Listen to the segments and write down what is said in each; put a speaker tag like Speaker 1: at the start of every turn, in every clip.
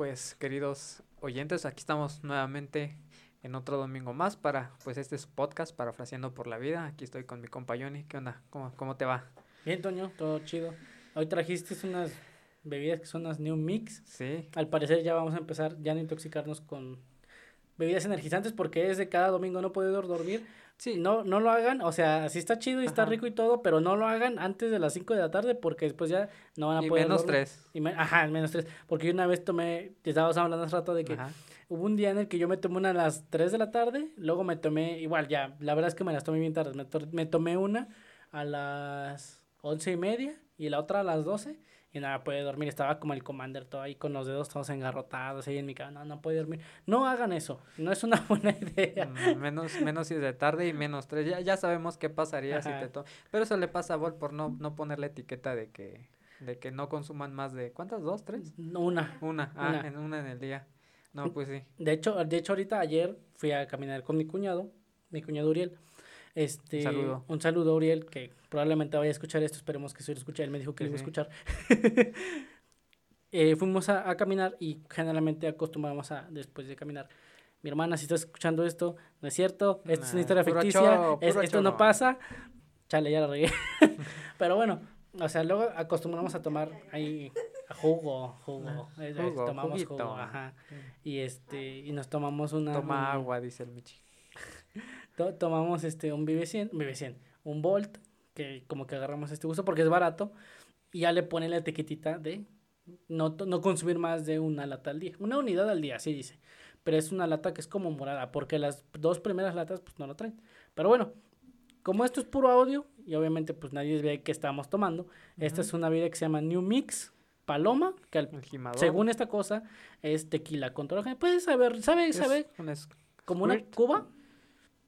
Speaker 1: pues queridos oyentes, aquí estamos nuevamente en otro domingo más para pues este es podcast Parafraseando por la Vida. Aquí estoy con mi compa Johnny. ¿Qué onda? ¿Cómo, cómo te va?
Speaker 2: Bien, Toño, todo chido. Hoy trajiste unas bebidas que son las New Mix.
Speaker 1: Sí.
Speaker 2: Al parecer ya vamos a empezar ya no intoxicarnos con bebidas energizantes porque es de cada domingo no poder dormir. Sí, no, no lo hagan, o sea, sí está chido y está rico y todo, pero no lo hagan antes de las 5 de la tarde porque después ya no van a
Speaker 1: Y
Speaker 2: poder
Speaker 1: menos
Speaker 2: dormir.
Speaker 1: tres.
Speaker 2: Y me- ajá, menos 3. Porque yo una vez tomé, te estábamos hablando hace rato de que
Speaker 1: Ajá.
Speaker 2: hubo un día en el que yo me tomé una a las 3 de la tarde, luego me tomé, igual ya, la verdad es que me las tomé bien tarde, me, to- me tomé una a las once y media y la otra a las 12 y nada, puede dormir, estaba como el commander todo ahí con los dedos todos engarrotados ahí en mi cama, no, no puede dormir. No hagan eso, no es una buena idea.
Speaker 1: Mm, menos, menos si es de tarde y menos tres. Ya, ya sabemos qué pasaría si te to Pero eso le pasa a Vol por no, no poner la etiqueta de que, de que no consuman más de ¿cuántas? ¿Dos? ¿Tres?
Speaker 2: Una.
Speaker 1: Una. Ah,
Speaker 2: Una.
Speaker 1: en una en el día. No, pues sí.
Speaker 2: De hecho, de hecho ahorita ayer fui a caminar con mi cuñado, mi cuñado Uriel. Este,
Speaker 1: Un saludo.
Speaker 2: Un saludo, Uriel, que probablemente vaya a escuchar esto, esperemos que sí lo escuche, él me dijo que lo iba a escuchar. Eh, fuimos a, a caminar y generalmente acostumbramos a, después de caminar, mi hermana, si estás escuchando esto, no es cierto, esto es una historia ficticia,
Speaker 1: show,
Speaker 2: es-
Speaker 1: puro
Speaker 2: esto
Speaker 1: show,
Speaker 2: no
Speaker 1: no.
Speaker 2: pasa, chale, ya la regué. Pero bueno, o sea, luego acostumbramos a tomar ahí jugo, jugo, eh, eh,
Speaker 1: Jugo,
Speaker 2: tomamos
Speaker 1: juguito.
Speaker 2: jugo, ajá, y este, y nos tomamos una...
Speaker 1: Toma agua, dice el Michi.
Speaker 2: to- tomamos este un Vive 100, Vive 100, un Volt, que como que agarramos este gusto porque es barato, y ya le pone la etiquetita de no, no consumir más de una lata al día, una unidad al día, así dice, pero es una lata que es como morada, porque las dos primeras latas pues no lo traen, pero bueno, como esto es puro audio, y obviamente pues nadie ve qué estamos tomando, esta es una bebida que se llama New Mix, Paloma, que al- según esta cosa es tequila con puedes saber, sabe, sabe,
Speaker 1: es-
Speaker 2: como una cuba,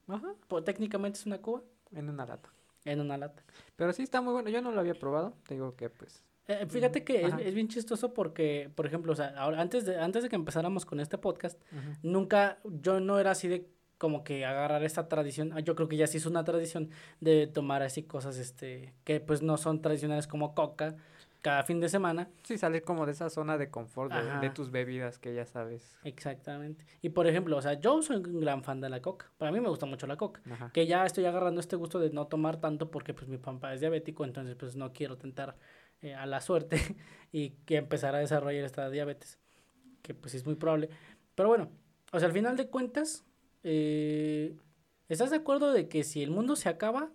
Speaker 1: Ajá,
Speaker 2: pues, técnicamente es una cuba
Speaker 1: en una lata.
Speaker 2: en una lata.
Speaker 1: Pero sí está muy bueno. Yo no lo había probado. Te digo que pues.
Speaker 2: Eh, fíjate que es, es bien chistoso porque, por ejemplo, o sea, ahora, antes de, antes de que empezáramos con este podcast, nunca, yo no era así de como que agarrar esta tradición, ah, yo creo que ya sí es una tradición de tomar así cosas, este, que pues no son tradicionales como coca cada fin de semana.
Speaker 1: Sí, salir como de esa zona de confort de, de tus bebidas que ya sabes.
Speaker 2: Exactamente. Y por ejemplo, o sea, yo soy un gran fan de la coca. Para mí me gusta mucho la coca.
Speaker 1: Ajá.
Speaker 2: Que ya estoy agarrando este gusto de no tomar tanto porque pues mi papá es diabético, entonces pues no quiero tentar eh, a la suerte y que empezar a desarrollar esta diabetes, que pues es muy probable. Pero bueno, o sea, al final de cuentas, eh, ¿estás de acuerdo de que si el mundo se acaba,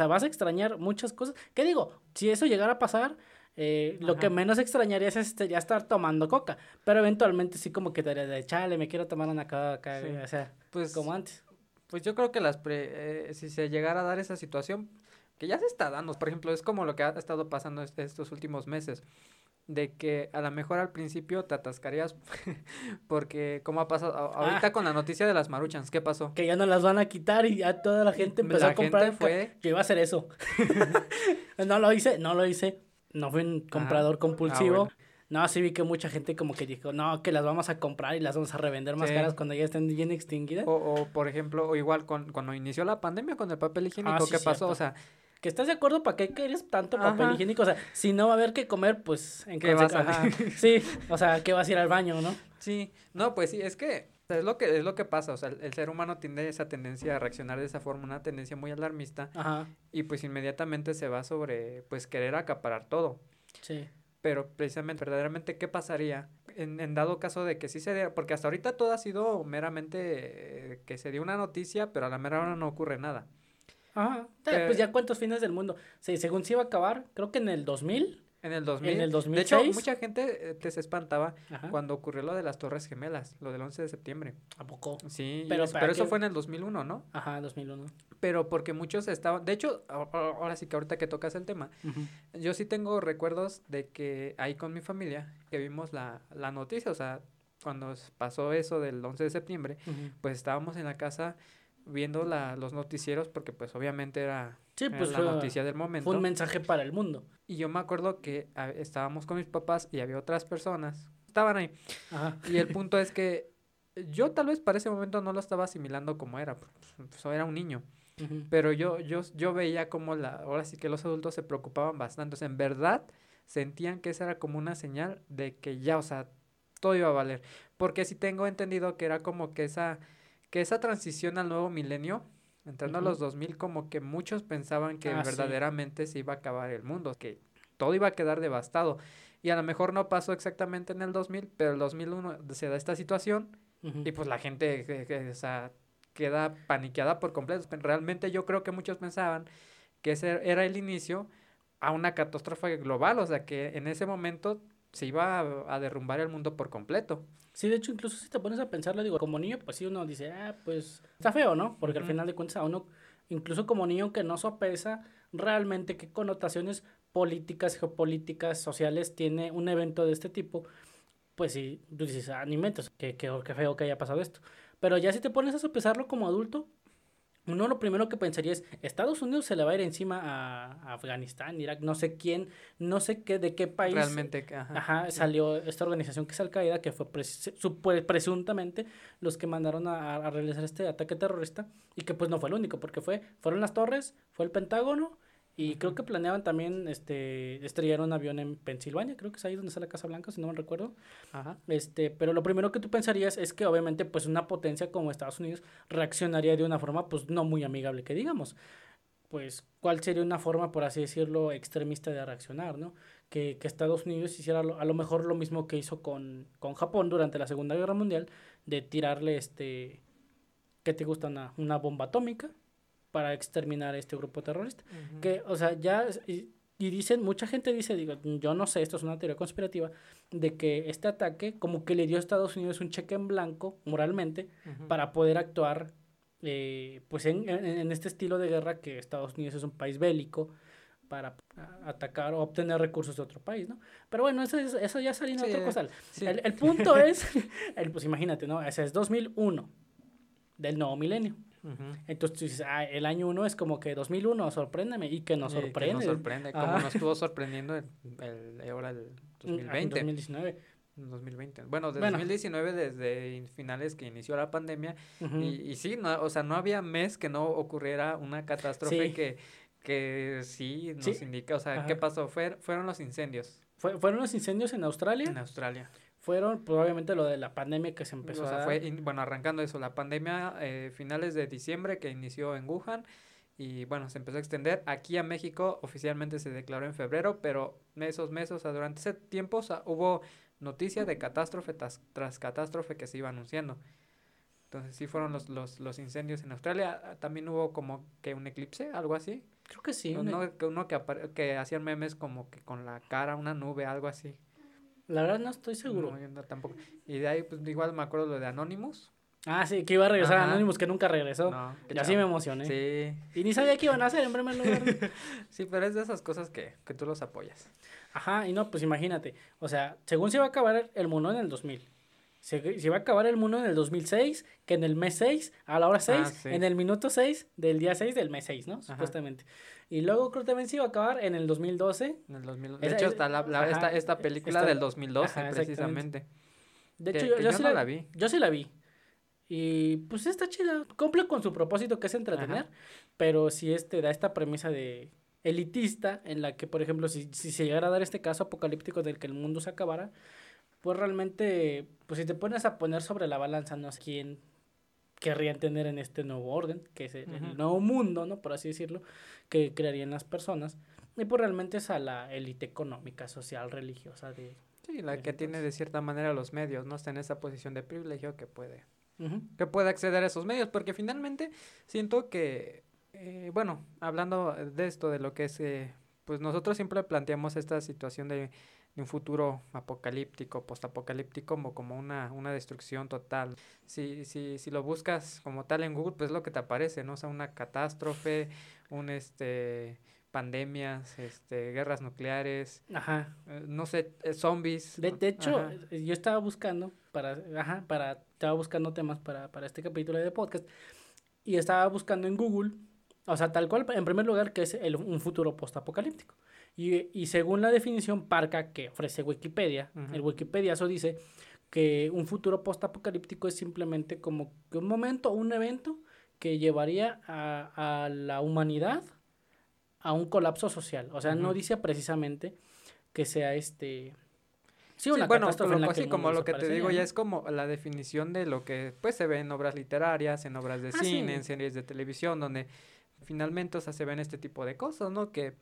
Speaker 2: sea, vas a extrañar muchas cosas? ¿Qué digo? Si eso llegara a pasar, eh, lo que menos extrañarías es este, ya estar tomando coca, pero eventualmente sí como que te haría de, chale, me quiero tomar una coca,
Speaker 1: Sí.
Speaker 2: o sea,
Speaker 1: Pues,
Speaker 2: como antes.
Speaker 1: pues yo creo que las pre- eh, si se llegara a dar esa situación, que ya se está dando, por ejemplo, es como lo que ha estado pasando est- estos últimos meses, de que a lo mejor al principio te atascarías, porque como ha pasado a- ahorita
Speaker 2: Ah.
Speaker 1: con la noticia de las maruchans, ¿qué pasó?
Speaker 2: que ya no las van a quitar y ya toda la gente empezó
Speaker 1: La
Speaker 2: a comprar.
Speaker 1: gente fue-
Speaker 2: Yo iba a hacer eso. no lo hice, no lo hice. No fui un comprador compulsivo.
Speaker 1: Ah, bueno.
Speaker 2: No, sí vi que mucha gente como que dijo, no, que las vamos a comprar y las vamos a revender más
Speaker 1: Sí.
Speaker 2: caras cuando ya estén bien extinguidas.
Speaker 1: O, o, por ejemplo, o igual con, cuando inició la pandemia con el papel higiénico,
Speaker 2: Ah, sí,
Speaker 1: ¿qué pasó? O sea,
Speaker 2: Que estás de acuerdo para qué quieres tanto papel
Speaker 1: Ajá.
Speaker 2: higiénico. O sea, si no va a haber que comer, pues en
Speaker 1: ¿Qué vas a-
Speaker 2: Sí, o sea, que vas a ir al baño, ¿no?
Speaker 1: Sí, no, pues sí, es que sea, es lo que es lo que pasa, o sea, el, el ser humano tiene esa tendencia a reaccionar de esa forma, una tendencia muy alarmista
Speaker 2: Ajá,
Speaker 1: y pues inmediatamente se va sobre pues querer acaparar todo.
Speaker 2: sí.
Speaker 1: Pero precisamente, verdaderamente, ¿qué pasaría en, en dado caso de que sí se diera? Porque hasta ahorita todo ha sido meramente eh, que se dio una noticia, pero a la mera hora no ocurre nada.
Speaker 2: Ajá.
Speaker 1: Pero-
Speaker 2: pues ya cuántos fines del mundo. Sí, según se iba a acabar, creo que en el 2000.
Speaker 1: En el 2000.
Speaker 2: el
Speaker 1: De hecho,
Speaker 2: 2006.
Speaker 1: mucha gente eh, te se espantaba
Speaker 2: Ajá.
Speaker 1: cuando ocurrió lo de las Torres Gemelas, lo del 11 de septiembre.
Speaker 2: ¿A poco?
Speaker 1: Sí,
Speaker 2: Pero
Speaker 1: pero,
Speaker 2: ¿para
Speaker 1: pero eso fue en el 2001, ¿no?
Speaker 2: Ajá, 2001.
Speaker 1: Pero porque muchos estaban, de hecho, ahora sí que ahorita que tocas el tema, yo sí tengo recuerdos de que ahí con mi familia, que vimos la, la noticia, o sea, cuando pasó eso del 11 de septiembre, pues estábamos en la casa viendo la, los noticieros porque pues obviamente era,
Speaker 2: Sí,
Speaker 1: era
Speaker 2: pues
Speaker 1: la
Speaker 2: fue,
Speaker 1: noticia del momento.
Speaker 2: fue un mensaje para el mundo.
Speaker 1: Y yo me acuerdo que a- estábamos con mis papás y había otras personas, estaban ahí.
Speaker 2: Ajá.
Speaker 1: Y el punto es que yo tal vez para ese momento no lo estaba asimilando como era, pues, pues, era un niño. Pero yo, yo, yo veía como la, ahora sí que los adultos se preocupaban bastante. O sea, en verdad sentían que esa era como una señal de que ya, o sea, todo iba a valer. Porque sí tengo entendido que era como que esa, que esa transición al nuevo milenio, entrando a los 2000, como que muchos pensaban que
Speaker 2: Ah, sí.
Speaker 1: verdaderamente se iba a acabar el mundo, que todo iba a quedar devastado. Y a lo mejor no pasó exactamente en el 2000, pero el 2001 se da esta situación y pues la gente que- que, o sea, queda paniqueada por completo. Realmente yo creo que muchos pensaban que ese era el inicio a una catástrofe global, o sea que en ese momento se iba a, a derrumbar el mundo por completo.
Speaker 2: Sí, de hecho, incluso si te pones a pensarlo, digo, como niño, pues sí, uno dice, ah, pues está feo, ¿no? Porque al
Speaker 1: Ujú.
Speaker 2: final de cuentas a uno, incluso como niño que no sopesa realmente qué connotaciones políticas, geopolíticas, sociales tiene un evento de este tipo, pues sí, tú dices, ah, ni metas, qué, qué, qué feo que haya pasado esto. Pero ya si te pones a sopesarlo como adulto, uno lo primero que pensaría es, Estados Unidos se le va a ir encima a, a Afganistán, Irak, no sé quién, no sé qué, de qué país
Speaker 1: Realmente, ajá.
Speaker 2: Ajá, salió esta organización que es Al Qaeda, que fue pres- presuntamente los que mandaron a, a realizar este ataque terrorista y que pues no fue el único, porque fue fueron las torres, fue el Pentágono y creo que planeaban también este estrellar un avión en Pensilvania, creo que es ahí donde está la Casa Blanca, si no me recuerdo.
Speaker 1: Ajá.
Speaker 2: Este, pero lo primero que tú pensarías es que obviamente pues una potencia como Estados Unidos reaccionaría de una forma pues no muy amigable que digamos. Pues, ¿cuál sería una forma, por así decirlo, extremista de reaccionar, ¿no? Que, que Estados Unidos hiciera lo- a lo mejor lo mismo que hizo con, con Japón durante la Segunda Guerra Mundial, de tirarle este, ¿qué te gusta? Una, una bomba atómica para exterminar a este grupo terrorista.
Speaker 1: Ujú.
Speaker 2: Que, o sea, ya, y, y dicen, mucha gente dice, digo, yo no sé, esto es una teoría conspirativa, de que este ataque como que le dio a Estados Unidos un cheque en blanco, moralmente,
Speaker 1: Ujú.
Speaker 2: para poder actuar, eh, pues, en, en, en este estilo de guerra que Estados Unidos es un país bélico, para atacar o obtener recursos de otro país, ¿no? Pero bueno, eso, es- eso ya saliendo
Speaker 1: Sí,
Speaker 2: otra cosa.
Speaker 1: sí.
Speaker 2: El, el punto es, el, pues imagínate, ¿no? Ese es 2001, del nuevo milenio.
Speaker 1: Ujú.
Speaker 2: Entonces tú dices, ah, el año 1 es como que 2001, sorpréndeme, y que nos
Speaker 1: Y que
Speaker 2: sorprende.
Speaker 1: nos sorprende, como nos estuvo sorprendiendo el, el- ahora el
Speaker 2: Mm, En
Speaker 1: 2020.
Speaker 2: 2019.
Speaker 1: 2020. Bueno, desde
Speaker 2: Bueno.
Speaker 1: 2019, desde in- finales que inició la pandemia,
Speaker 2: Ujú.
Speaker 1: y, y sí, no, o sea, no había mes que no ocurriera una catástrofe
Speaker 2: Sí.
Speaker 1: que, que sí nos
Speaker 2: Sí.
Speaker 1: indica, o sea,
Speaker 2: Ajá.
Speaker 1: ¿qué pasó? Fue, fueron los incendios
Speaker 2: Fue- fueron los incendios en Australia,
Speaker 1: en Australia.
Speaker 2: Fueron pues, obviamente lo de la pandemia que se empezó
Speaker 1: o sea,
Speaker 2: a dar.
Speaker 1: fue, in- bueno, arrancando eso, la pandemia eh, finales de diciembre que inició en Wuhan y bueno, se empezó a extender. Aquí a México oficialmente se declaró en febrero, pero esos meses, o sea, durante ese tiempo, o sea, hubo noticias de catástrofe tras, tras catástrofe que se iba anunciando. Entonces sí fueron los, los, los incendios en Australia. También hubo como que un eclipse, algo así.
Speaker 2: Creo que sí.
Speaker 1: uno, que, uno que, apare- que hacían memes como que con la cara, una nube, algo así.
Speaker 2: La verdad no estoy seguro.
Speaker 1: No, yo no tampoco. Y de ahí, pues igual me acuerdo lo de Anonymous.
Speaker 2: Ah, sí, que iba a regresar
Speaker 1: Ajá.
Speaker 2: Anonymous, que nunca regresó.
Speaker 1: No,
Speaker 2: y así me emocioné.
Speaker 1: Sí,
Speaker 2: Y ni sabía qué iban a hacer en primer lugar.
Speaker 1: sí, pero es de esas cosas que, que tú los apoyas.
Speaker 2: Ajá, y no, pues imagínate. O sea, según se va a acabar el mundo en el 2000. Se, se va a acabar el mundo en el 2006, que en el mes 6, a la hora 6,
Speaker 1: Ah, sí.
Speaker 2: en el minuto 6 del día 6 del mes 6, ¿no? Supuestamente. Y luego creo que también se iba a acabar en el 2012.
Speaker 1: En el 2000. De hecho,
Speaker 2: es-
Speaker 1: está la, la-
Speaker 2: ajá,
Speaker 1: esta, esta película del 2012,
Speaker 2: ajá,
Speaker 1: precisamente.
Speaker 2: De
Speaker 1: Que-
Speaker 2: hecho, yo,
Speaker 1: que
Speaker 2: yo
Speaker 1: yo
Speaker 2: sí
Speaker 1: no
Speaker 2: la,
Speaker 1: la vi.
Speaker 2: Yo sí la vi. Y pues está chida. Cumple con su propósito que es entretener. Pero sí este, da esta premisa de elitista en la que, por ejemplo, si, si se llegara a dar este caso apocalíptico del que el mundo se acabara, pues realmente, pues si te pones a poner sobre la balanza, no sé quién querría entender en este nuevo orden, que es el, el
Speaker 1: Ujú.
Speaker 2: nuevo mundo, ¿no? Por así decirlo, que crearían las personas. Y pues realmente es a la élite económica, social, religiosa de...
Speaker 1: Sí, la que tiene de cierta manera los medios, ¿no? Está en esa posición de privilegio que puede,
Speaker 2: Ujú.
Speaker 1: que puede acceder a esos medios, porque finalmente siento que, eh, bueno, hablando de esto, de lo que es, eh, pues nosotros siempre planteamos esta situación de, de un futuro apocalíptico, postapocalíptico, como, como una, una destrucción total. Si, si, si lo buscas como tal en Google, pues es lo que te aparece, ¿no? O sea, una catástrofe, un, este, pandemias, este, guerras nucleares,
Speaker 2: Ajá.
Speaker 1: eh, no sé, eh, zombies.
Speaker 2: De, de hecho,
Speaker 1: Ajá.
Speaker 2: eh, yo estaba buscando para, ajá, para, estaba buscando temas para, para este capítulo de podcast y estaba buscando en Google, o sea, tal cual, en primer lugar, que es el- un futuro postapocalíptico. Y, y según la definición parca que ofrece Wikipedia,
Speaker 1: Ujú.
Speaker 2: el Wikipedia eso dice que un futuro postapocalíptico es simplemente como que un momento, un evento que llevaría a, a la humanidad a un colapso social. O sea, no dice precisamente que sea este
Speaker 1: Sí, una bueno, como lo que te digo, ya es como la definición de lo que pues se ve en obras literarias, en obras de ah, cine, en series de televisión, donde finalmente o sea, se ven este tipo de cosas, ¿no? Que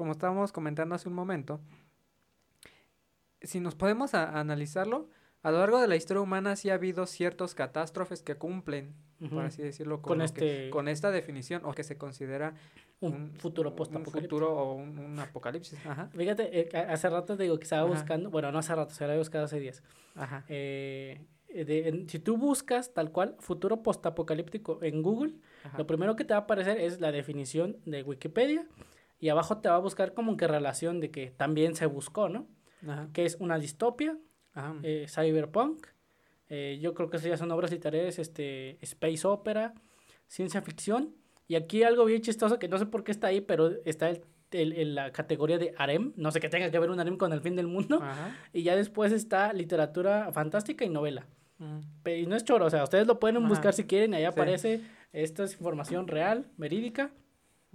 Speaker 1: como estábamos comentando hace un momento, si nos podemos analizarlo, a lo largo de la historia humana sí ha habido ciertos catástrofes que cumplen, por así decirlo, con, este... con esta definición o que se considera
Speaker 2: un, futuro post
Speaker 1: Un futuro o un, apocalipsis. Ajá.
Speaker 2: Fíjate, eh, hace rato te digo que estaba buscando, bueno, no hace rato, se lo había buscado hace días. Ajá. Eh, si tú buscas tal cual futuro postapocalíptico en Google, lo primero que te va a aparecer es la definición de Wikipedia y abajo te va a buscar como que relación de que también se buscó, ¿no? Ajá. Que es una distopia, eh, cyberpunk, yo creo que esas ya son obras literarias, este, space opera, ciencia ficción y aquí algo bien chistoso que no sé por qué está ahí, pero está el, en la categoría de harem. No sé qué tenga que ver un harem con el fin del mundo. Y ya después está literatura fantástica y novela. y no es choro, o sea, ustedes lo pueden buscar si quieren, ahí aparece. Esta es información real, verídica.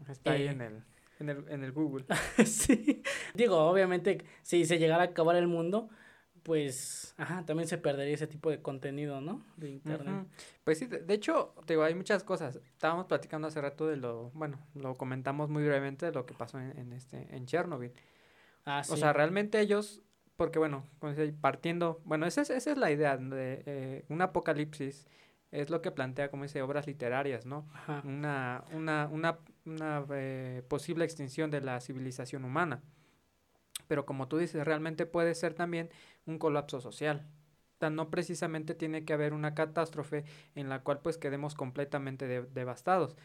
Speaker 1: Está ahí eh, en el, en el, en el Google.
Speaker 2: sí. Digo, obviamente, si se llegara a acabar el mundo, pues, ajá, también se perdería ese tipo de contenido, ¿no? De internet.
Speaker 1: Pues sí, de, hecho, digo, hay muchas cosas. Estábamos platicando hace rato de lo, bueno, lo comentamos muy brevemente de lo que pasó en, este, en Chernobyl. Ah, sí. O sea, realmente ellos, porque bueno, partiendo, bueno, esa es, esa es la idea de eh, un apocalipsis, es lo que plantea, como dice, obras literarias, ¿no? Ajá. Una, una, una, una eh, posible extinción de la civilización humana pero como tú dices, realmente puede ser también un colapso social. no precisamente tiene que haber una catástrofe en la cual pues quedemos completamente devastados.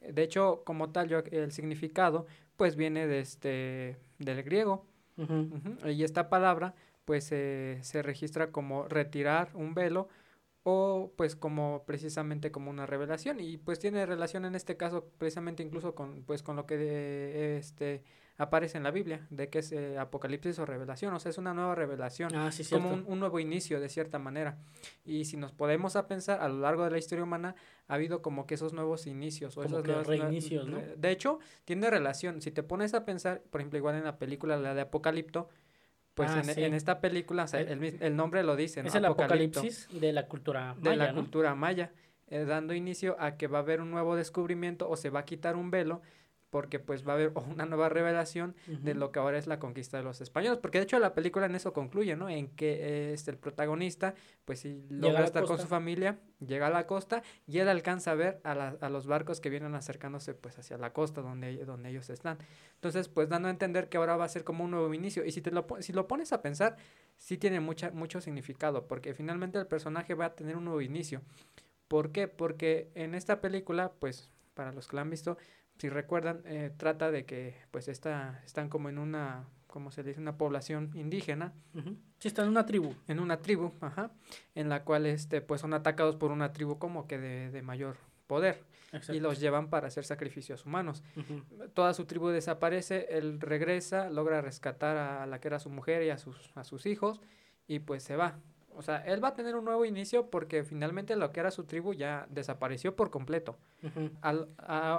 Speaker 1: De hecho, como tal, yo, el significado pues viene de este, del griego. Y esta palabra pues se registra como retirar un velo o pues como precisamente como una revelación y pues tiene relación en este caso precisamente incluso con pues con lo que de, este aparece en la Biblia, de que es eh, Apocalipsis o revelación, o sea, es una nueva revelación, ah, como un, nuevo inicio de cierta manera. Y si nos podemos a pensar, a lo largo de la historia humana ha habido como que esos nuevos inicios o esos nuevos
Speaker 2: reinicios, ¿no?
Speaker 1: De hecho, tiene relación, si te pones a pensar, por ejemplo, igual en la película, la de Apocalipto, pues ah, en, esta película, o sea, el, el, nombre lo dice,
Speaker 2: ¿no? Es el apocalipsis de la cultura
Speaker 1: maya, De la cultura maya, eh, dando inicio a que va a haber un nuevo descubrimiento o se va a quitar un velo porque pues va a haber una nueva revelación de lo que ahora es la conquista de los españoles, porque de hecho la película en eso concluye, ¿no? En que este, el protagonista pues sí logra estar con su familia, llega a la costa y él alcanza a ver a, la, a los barcos que vienen acercándose pues hacia la costa donde, donde ellos están. Entonces pues dando a entender que ahora va a ser como un nuevo inicio y si, te lo, si lo pones a pensar, sí tiene mucha, mucho significado, porque finalmente el personaje va a tener un nuevo inicio. ¿Por qué? Porque en esta película, pues para los que la han visto, si recuerdan, eh, trata de que pues está, están como en una, como se dice, una población indígena.
Speaker 2: Sí, están en una tribu.
Speaker 1: En una tribu, ajá, en la cual este, pues son atacados por una tribu como que de, de mayor poder y los llevan para hacer sacrificios humanos. Toda su tribu desaparece, él regresa, logra rescatar a la que era su mujer y a sus, a sus hijos y pues se va. O sea, él va a tener un nuevo inicio porque finalmente lo que era su tribu ya desapareció por completo. a,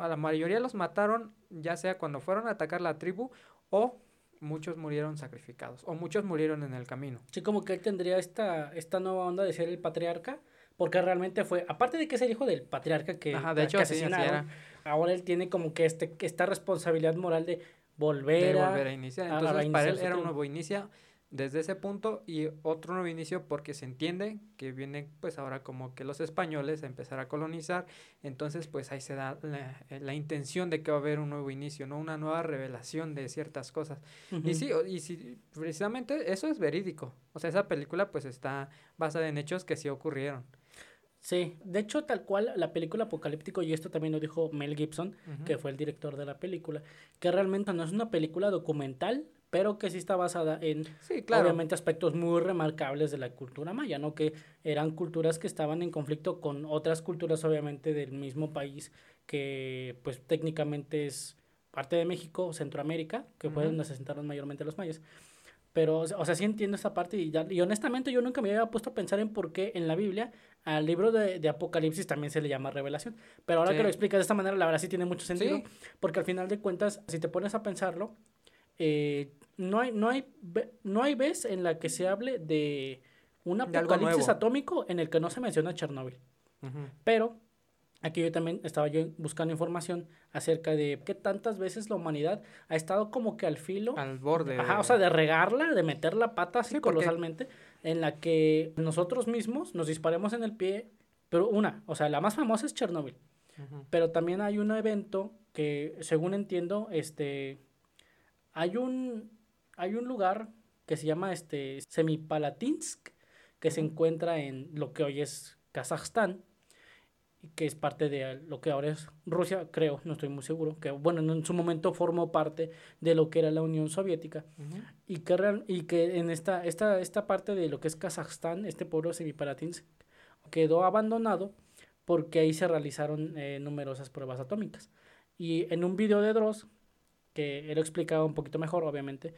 Speaker 1: la mayoría los mataron, ya sea cuando fueron a atacar la tribu o muchos murieron sacrificados o muchos murieron en el camino.
Speaker 2: Sí, como que él tendría esta, esta nueva onda de ser el patriarca, porque realmente fue, aparte de que es el hijo del patriarca que,
Speaker 1: Ajá, de hecho, asesinaron,
Speaker 2: ahora él tiene como que este, esta responsabilidad moral de volver,
Speaker 1: de volver a, iniciar. Entonces, para él era un nuevo inicio desde ese punto y otro nuevo inicio porque se entiende que vienen pues ahora como que los españoles a empezar a colonizar, entonces pues ahí se da la, eh, intención de que va a haber un nuevo inicio, ¿no? Una nueva revelación de ciertas cosas. Y sí, y sí, precisamente eso es verídico, o sea, esa película pues está basada en hechos que sí ocurrieron.
Speaker 2: Sí, de hecho tal cual la película Apocalíptico, y esto también lo dijo Mel Gibson, que fue el director de la película, que realmente no es una película documental, pero que sí está basada en, obviamente, aspectos muy remarcables de la cultura maya, ¿no? Que eran culturas que estaban en conflicto con otras culturas, obviamente, del mismo país, que, pues, técnicamente es parte de México, Centroamérica, que fue donde se asentaron mayormente los mayas. Pero, o sea, sí entiendo esta parte y, ya, y honestamente yo nunca me había puesto a pensar en por qué en la Biblia al libro de, de Apocalipsis también se le llama revelación. Pero ahora que lo explicas de esta manera, la verdad sí tiene mucho sentido, porque al final de cuentas, si te pones a pensarlo, eh, no hay, no hay, no hay vez en la que se hable de un apocalipsis atómico en el que no se menciona Chernobyl.
Speaker 1: Ujú.
Speaker 2: Pero aquí yo también estaba yo buscando información acerca de qué tantas veces la humanidad ha estado como que al filo,
Speaker 1: Al borde.
Speaker 2: ajá,
Speaker 1: de-
Speaker 2: o sea, de regarla, de meter la pata así
Speaker 1: Sí, porque-
Speaker 2: colosalmente, en la que nosotros mismos nos disparemos en el pie, pero una, o sea, la más famosa es Chernobyl.
Speaker 1: Ujú.
Speaker 2: Pero también hay un evento que, según entiendo, este, hay un, hay un lugar que se llama este, Semipalatinsk, que se encuentra en lo que hoy es Kazajstán, que es parte de lo que ahora es Rusia, creo, no estoy muy seguro, que bueno, en su momento formó parte de lo que era la Unión Soviética, y que, real- y que en esta, esta, esta parte de lo que es Kazajstán, este pueblo Semipalatinsk, quedó abandonado porque ahí se realizaron eh, numerosas pruebas atómicas. Y en un video de Dross, que él lo explicaba un poquito mejor, obviamente,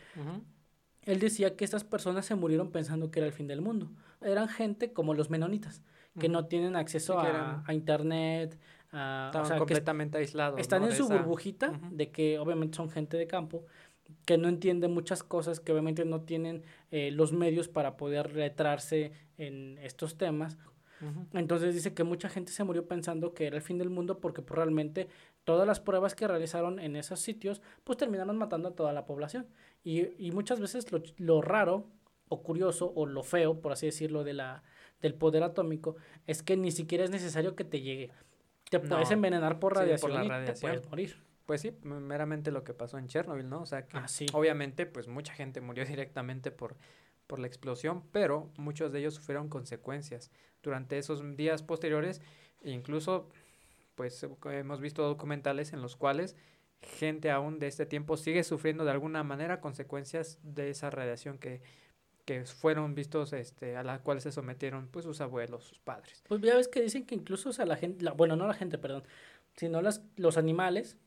Speaker 2: él decía que estas personas se murieron pensando que era el fin del mundo. Eran gente como los menonitas, que no tienen acceso
Speaker 1: Sí,
Speaker 2: a,
Speaker 1: eran-
Speaker 2: a internet, a, o
Speaker 1: Estaban
Speaker 2: que
Speaker 1: completamente aislados.
Speaker 2: están
Speaker 1: ¿no?
Speaker 2: en su
Speaker 1: esa-
Speaker 2: burbujita de que obviamente son gente de campo que no entiende muchas cosas que obviamente no tienen eh, los medios para poder letrarse en estos temas entonces dice que mucha gente se murió pensando que era el fin del mundo porque pues, realmente todas las pruebas que realizaron en esos sitios pues terminaron matando a toda la población y, y muchas veces lo, lo raro o curioso o lo feo por así decirlo de la del poder atómico es que ni siquiera es necesario que te llegue te
Speaker 1: No.
Speaker 2: puedes envenenar por
Speaker 1: Sí, por
Speaker 2: radiación,
Speaker 1: la
Speaker 2: y te puedes morir
Speaker 1: Pues sí, meramente lo que pasó en Chernobyl, ¿no? O sea que
Speaker 2: Ah, sí.
Speaker 1: obviamente pues mucha gente murió directamente por, por la explosión, pero muchos de ellos sufrieron consecuencias durante esos días posteriores incluso pues eh, hemos visto documentales en los cuales gente aún de este tiempo sigue sufriendo de alguna manera consecuencias de esa radiación que, que fueron vistos, este, a la cual se sometieron pues sus abuelos, sus padres.
Speaker 2: pues ya ves que dicen que incluso o sea la gente la- bueno no la gente perdón sino las los animales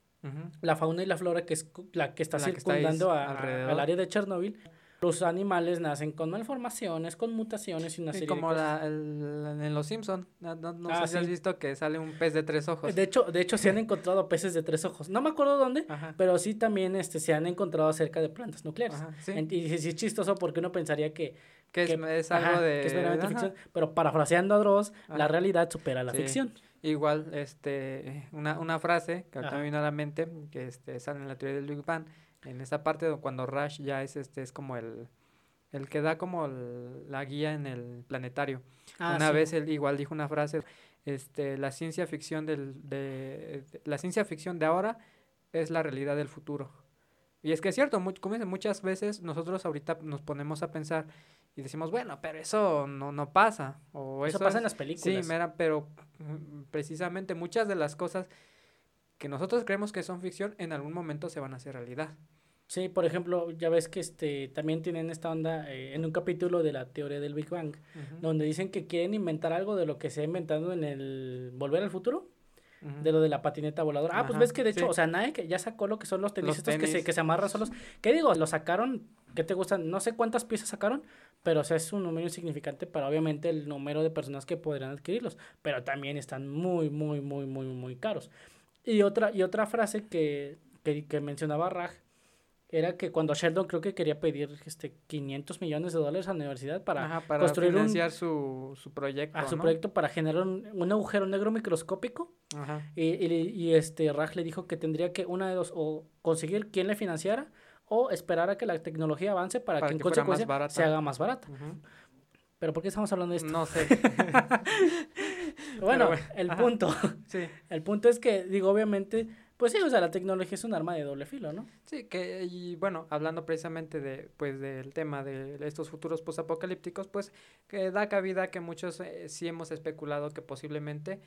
Speaker 2: la fauna y la flora que es la que está
Speaker 1: La que
Speaker 2: circundando a-
Speaker 1: alrededor.
Speaker 2: al área de Chernobyl, los animales nacen con malformaciones, con mutaciones y una
Speaker 1: Sí,
Speaker 2: serie
Speaker 1: como
Speaker 2: de cosas.
Speaker 1: la, el- en Los Simpson, no, no- no
Speaker 2: Ah,
Speaker 1: sé si has visto que sale un pez de tres ojos.
Speaker 2: De hecho, de hecho se han encontrado peces de tres ojos. No me acuerdo dónde,
Speaker 1: Ajá,
Speaker 2: pero sí también este, se han encontrado acerca de plantas nucleares.
Speaker 1: ajá, sí.
Speaker 2: En- Y, es chistoso porque uno pensaría que,
Speaker 1: que es,
Speaker 2: que-
Speaker 1: es algo
Speaker 2: ajá,
Speaker 1: de...
Speaker 2: que es meramente ficción, pero parafraseando a Dross, la realidad supera la
Speaker 1: Sí.
Speaker 2: ficción.
Speaker 1: Igual, este, una, una frase que ahorita me vino a la mente, que este, sale en la teoría del Big Bang, en esa parte de cuando Rush ya es, este, es como el, el que da como el- la guía en el planetario.
Speaker 2: Ah,
Speaker 1: una
Speaker 2: sí.
Speaker 1: vez él igual dijo una frase, este, la ciencia ficción del, de, de- la ciencia ficción de ahora es la realidad del futuro. Y es que es cierto, mu- como dicen, muchas veces nosotros ahorita nos ponemos a pensar y decimos, bueno, pero eso no, no pasa. O
Speaker 2: Eso
Speaker 1: eso,
Speaker 2: pasa
Speaker 1: es-
Speaker 2: en las películas.
Speaker 1: Sí, mera, pero mm, precisamente muchas de las cosas que nosotros creemos que son ficción en algún momento se van a hacer realidad.
Speaker 2: Sí, por ejemplo, ya ves que este también tienen esta onda eh, en un capítulo de la teoría del Big Bang, donde dicen que quieren inventar algo de lo que se ha inventado en el Volver al Futuro, de lo de la patineta voladora. Ah, pues ves que de hecho,
Speaker 1: sí.
Speaker 2: o sea, Nike ya sacó lo que son los tenis
Speaker 1: Los
Speaker 2: estos que se, que se amarran solos. ¿Qué digo? Lo sacaron, ¿qué te gustan? No sé cuántas piezas sacaron, pero o sea, es un número insignificante para obviamente el número de personas que podrían adquirirlos, pero también están muy, muy, muy, muy, muy caros. Y otra, y otra frase que, que, que mencionaba Raj era que cuando Sheldon creo que quería pedir este 500 millones de dólares a la universidad para
Speaker 1: Ajá, para
Speaker 2: construir un-
Speaker 1: financiar su, su proyecto.
Speaker 2: a su
Speaker 1: ¿no?
Speaker 2: proyecto para generar un, un agujero negro microscópico
Speaker 1: Ajá.
Speaker 2: y, y- y, este Raj le dijo que tendría que una de dos o conseguir quien le financiara o esperar a que la tecnología avance para,
Speaker 1: Para
Speaker 2: que en
Speaker 1: que más
Speaker 2: consecuencia se haga más barata. Pero ¿por qué estamos hablando de esto?
Speaker 1: No sé.
Speaker 2: bueno,
Speaker 1: bueno,
Speaker 2: el
Speaker 1: ajá.
Speaker 2: punto,
Speaker 1: sí.
Speaker 2: el punto es que digo obviamente, pues sí, o sea, la tecnología es un arma de doble filo, ¿no?
Speaker 1: Sí, que y bueno, hablando precisamente de pues del tema de estos futuros posapocalípticos, pues que da cabida que muchos eh, sí hemos especulado que posiblemente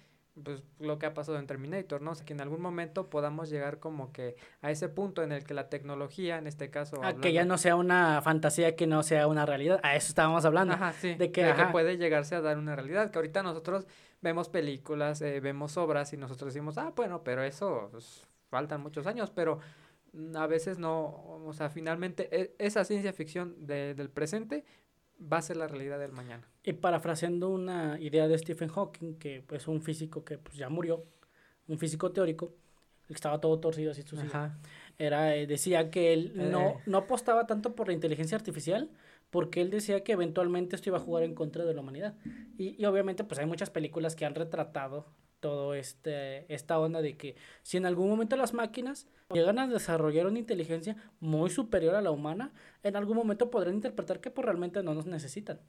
Speaker 1: pues lo que ha pasado en Terminator, ¿no? O sea, que en algún momento podamos llegar como que a ese punto en el que la tecnología, en este caso
Speaker 2: A que ya no sea una fantasía, que no sea una realidad. A eso estábamos hablando.
Speaker 1: Ajá, sí,
Speaker 2: de que,
Speaker 1: de que
Speaker 2: ajá.
Speaker 1: puede llegarse a dar una realidad, que ahorita nosotros vemos películas, eh, vemos obras y nosotros decimos, ah, bueno, pero eso pues, faltan muchos años, pero mm, a veces no, o sea, finalmente e- esa ciencia ficción de- del presente va a ser la realidad del mañana.
Speaker 2: Y parafraseando una idea de Stephen Hawking, que es pues, un físico que pues, ya murió, un físico teórico, que estaba todo torcido así era, eh, decía que él no,
Speaker 1: Eh.
Speaker 2: no apostaba tanto por la inteligencia artificial, porque él decía que eventualmente esto iba a jugar en contra de la humanidad. Y, y obviamente pues hay muchas películas que han retratado todo este esta onda de que si en algún momento las máquinas llegan a desarrollar una inteligencia muy superior a la humana, en algún momento podrán interpretar que pues realmente no nos necesitan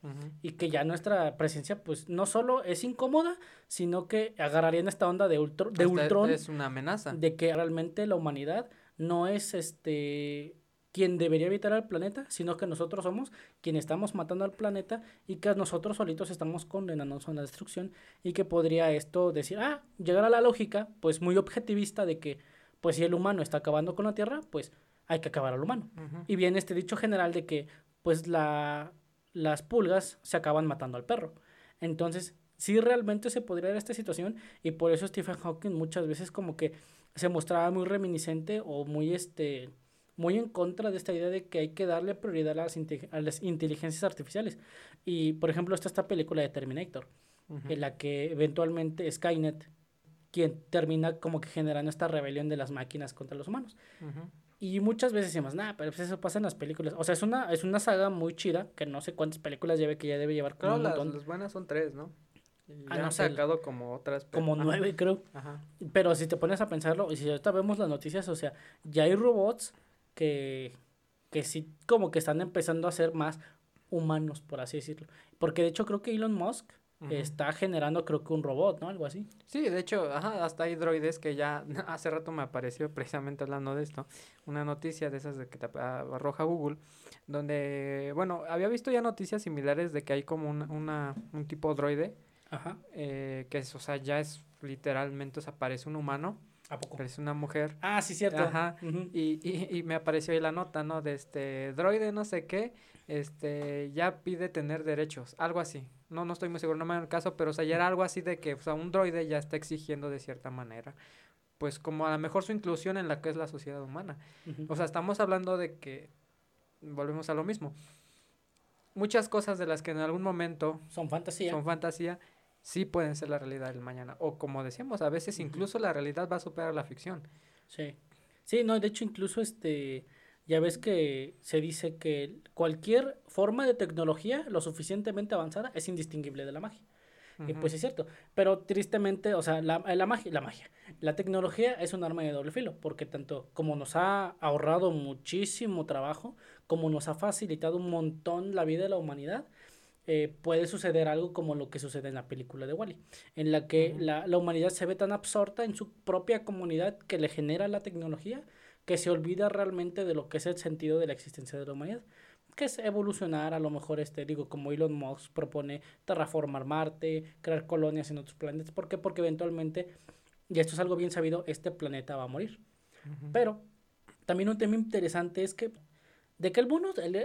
Speaker 2: y que ya nuestra presencia pues no solo es incómoda, sino que agarrarían esta onda de, Ultro- de Ultron
Speaker 1: Es una amenaza.
Speaker 2: de que realmente la humanidad no es este quien debería habitar el planeta, sino que nosotros somos quien estamos matando al planeta y que nosotros solitos estamos condenándonos a la destrucción y que podría esto decir, ah, llegar a la lógica pues muy objetivista de que pues si el humano está acabando con la Tierra, pues hay que acabar al humano.
Speaker 1: Ujú.
Speaker 2: Y viene este dicho general de que pues la, las pulgas se acaban matando al perro. Entonces, sí realmente se podría dar esta situación y por eso Stephen Hawking muchas veces como que se mostraba muy reminiscente o muy este muy en contra de esta idea de que hay que darle prioridad a las, a las inteligencias artificiales. Y por ejemplo está esta película de Terminator, en la que eventualmente Skynet quien termina como que generando esta rebelión de las máquinas contra los humanos. Y muchas veces decimos, nah, pero pues eso pasa en las películas. O sea, es una, es una saga muy chida, que no sé cuántas películas lleve, que ya debe llevar como
Speaker 1: Claro,
Speaker 2: un
Speaker 1: las,
Speaker 2: montón.
Speaker 1: las buenas son tres, ¿no? Y
Speaker 2: Ah,
Speaker 1: ya
Speaker 2: no
Speaker 1: han sacado como otras. pero-
Speaker 2: Como
Speaker 1: ajá.
Speaker 2: nueve, creo.
Speaker 1: Ajá.
Speaker 2: Pero si te pones a pensarlo, y si ahorita vemos las noticias, o sea, ya hay robots que, que sí como que están empezando a ser más humanos, por así decirlo. Porque de hecho creo que Elon Musk está generando creo que un robot, ¿no? Algo así.
Speaker 1: Sí, de hecho, ajá, hasta hay droides que ya hace rato me apareció precisamente hablando de esto, una noticia de esas de que te arroja Google, donde, bueno, había visto ya noticias similares de que hay como un, una, un tipo droide,
Speaker 2: Ajá.
Speaker 1: eh, que es, o sea, ya es literalmente, o sea, parece un humano,
Speaker 2: ¿A poco?
Speaker 1: parece una mujer,
Speaker 2: Ah, sí, cierto.
Speaker 1: Ajá. Y, y, y me apareció ahí la nota, ¿no? De este droide no sé qué, este, ya pide tener derechos, algo así. No, no estoy muy seguro, no me hagan el caso, pero o sea, ya era algo así de que, o sea, un droide ya está exigiendo de cierta manera, pues como a lo mejor su inclusión en la que es la sociedad humana. O sea, estamos hablando de que, volvemos a lo mismo, muchas cosas de las que en algún momento
Speaker 2: Son fantasía.
Speaker 1: son fantasía, sí pueden ser la realidad del mañana. O como decíamos, a veces incluso la realidad va a superar la ficción.
Speaker 2: Sí. Sí, no, de hecho incluso este ya ves que se dice que cualquier forma de tecnología lo suficientemente avanzada es indistinguible de la magia. Y pues es cierto, pero tristemente, o sea, la, la magia, la magia, la tecnología es un arma de doble filo, porque tanto como nos ha ahorrado muchísimo trabajo, como nos ha facilitado un montón la vida de la humanidad, eh, puede suceder algo como lo que sucede en la película de Wally, en la que la, la humanidad se ve tan absorta en su propia comunidad que le genera la tecnología que se olvida realmente de lo que es el sentido de la existencia de la humanidad que es evolucionar, a lo mejor, este, digo, como Elon Musk propone, terraformar Marte, crear colonias en otros planetas. ¿Por qué? Porque eventualmente, y esto es algo bien sabido, este planeta va a morir. Pero también un tema interesante es que de que el-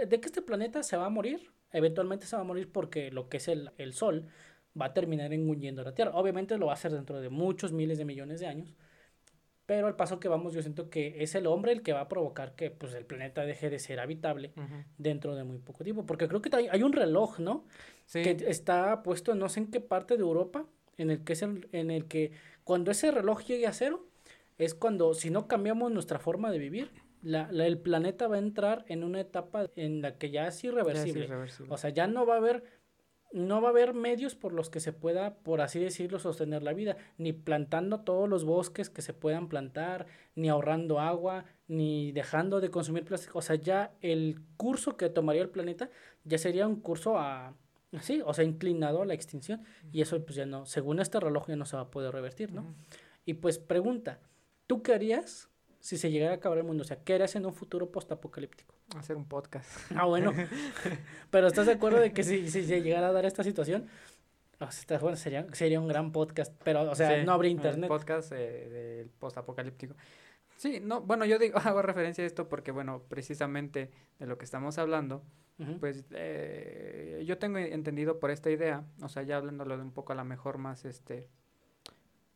Speaker 2: de que este planeta se va a morir, eventualmente se va a morir porque lo que es el, el Sol va a terminar engulliendo a la Tierra. Obviamente lo va a hacer dentro de muchos miles de millones de años, pero al paso que vamos yo siento que es el hombre el que va a provocar que pues, el planeta deje de ser habitable dentro de muy poco tiempo. Porque creo que hay, hay un reloj, ¿no?
Speaker 1: Sí.
Speaker 2: Que está puesto no sé en qué parte de Europa, en el que es el, en el que cuando ese reloj llegue a cero, es cuando si no cambiamos nuestra forma de vivir, la, la- el planeta va a entrar en una etapa en la que ya es
Speaker 1: Ya es
Speaker 2: irreversible. O sea, ya no va a haber no va a haber medios por los que se pueda, por así decirlo, sostener la vida, ni plantando todos los bosques que se puedan plantar, ni ahorrando agua, ni dejando de consumir plástico. O sea, ya el curso que tomaría el planeta ya sería un curso a, sí, o sea, inclinado a la extinción. Y eso pues ya no, según este reloj ya no se va a poder revertir, ¿no? Y pues pregunta, ¿tú qué harías si se llegara a acabar el mundo? O sea, ¿qué harías en un futuro postapocalíptico?
Speaker 1: Hacer un podcast.
Speaker 2: Ah, bueno. Pero ¿estás de acuerdo de que si, si se llegara a dar esta situación? o sea, bueno, sería, sería un gran podcast, pero, o sea,
Speaker 1: Sí,
Speaker 2: no habría
Speaker 1: el
Speaker 2: internet.
Speaker 1: podcast eh, del postapocalíptico. Sí, no, bueno, yo digo, hago referencia a esto porque, bueno, precisamente de lo que estamos hablando, pues eh, yo tengo entendido por esta idea, o sea, ya hablándolo de un poco a lo mejor más, este,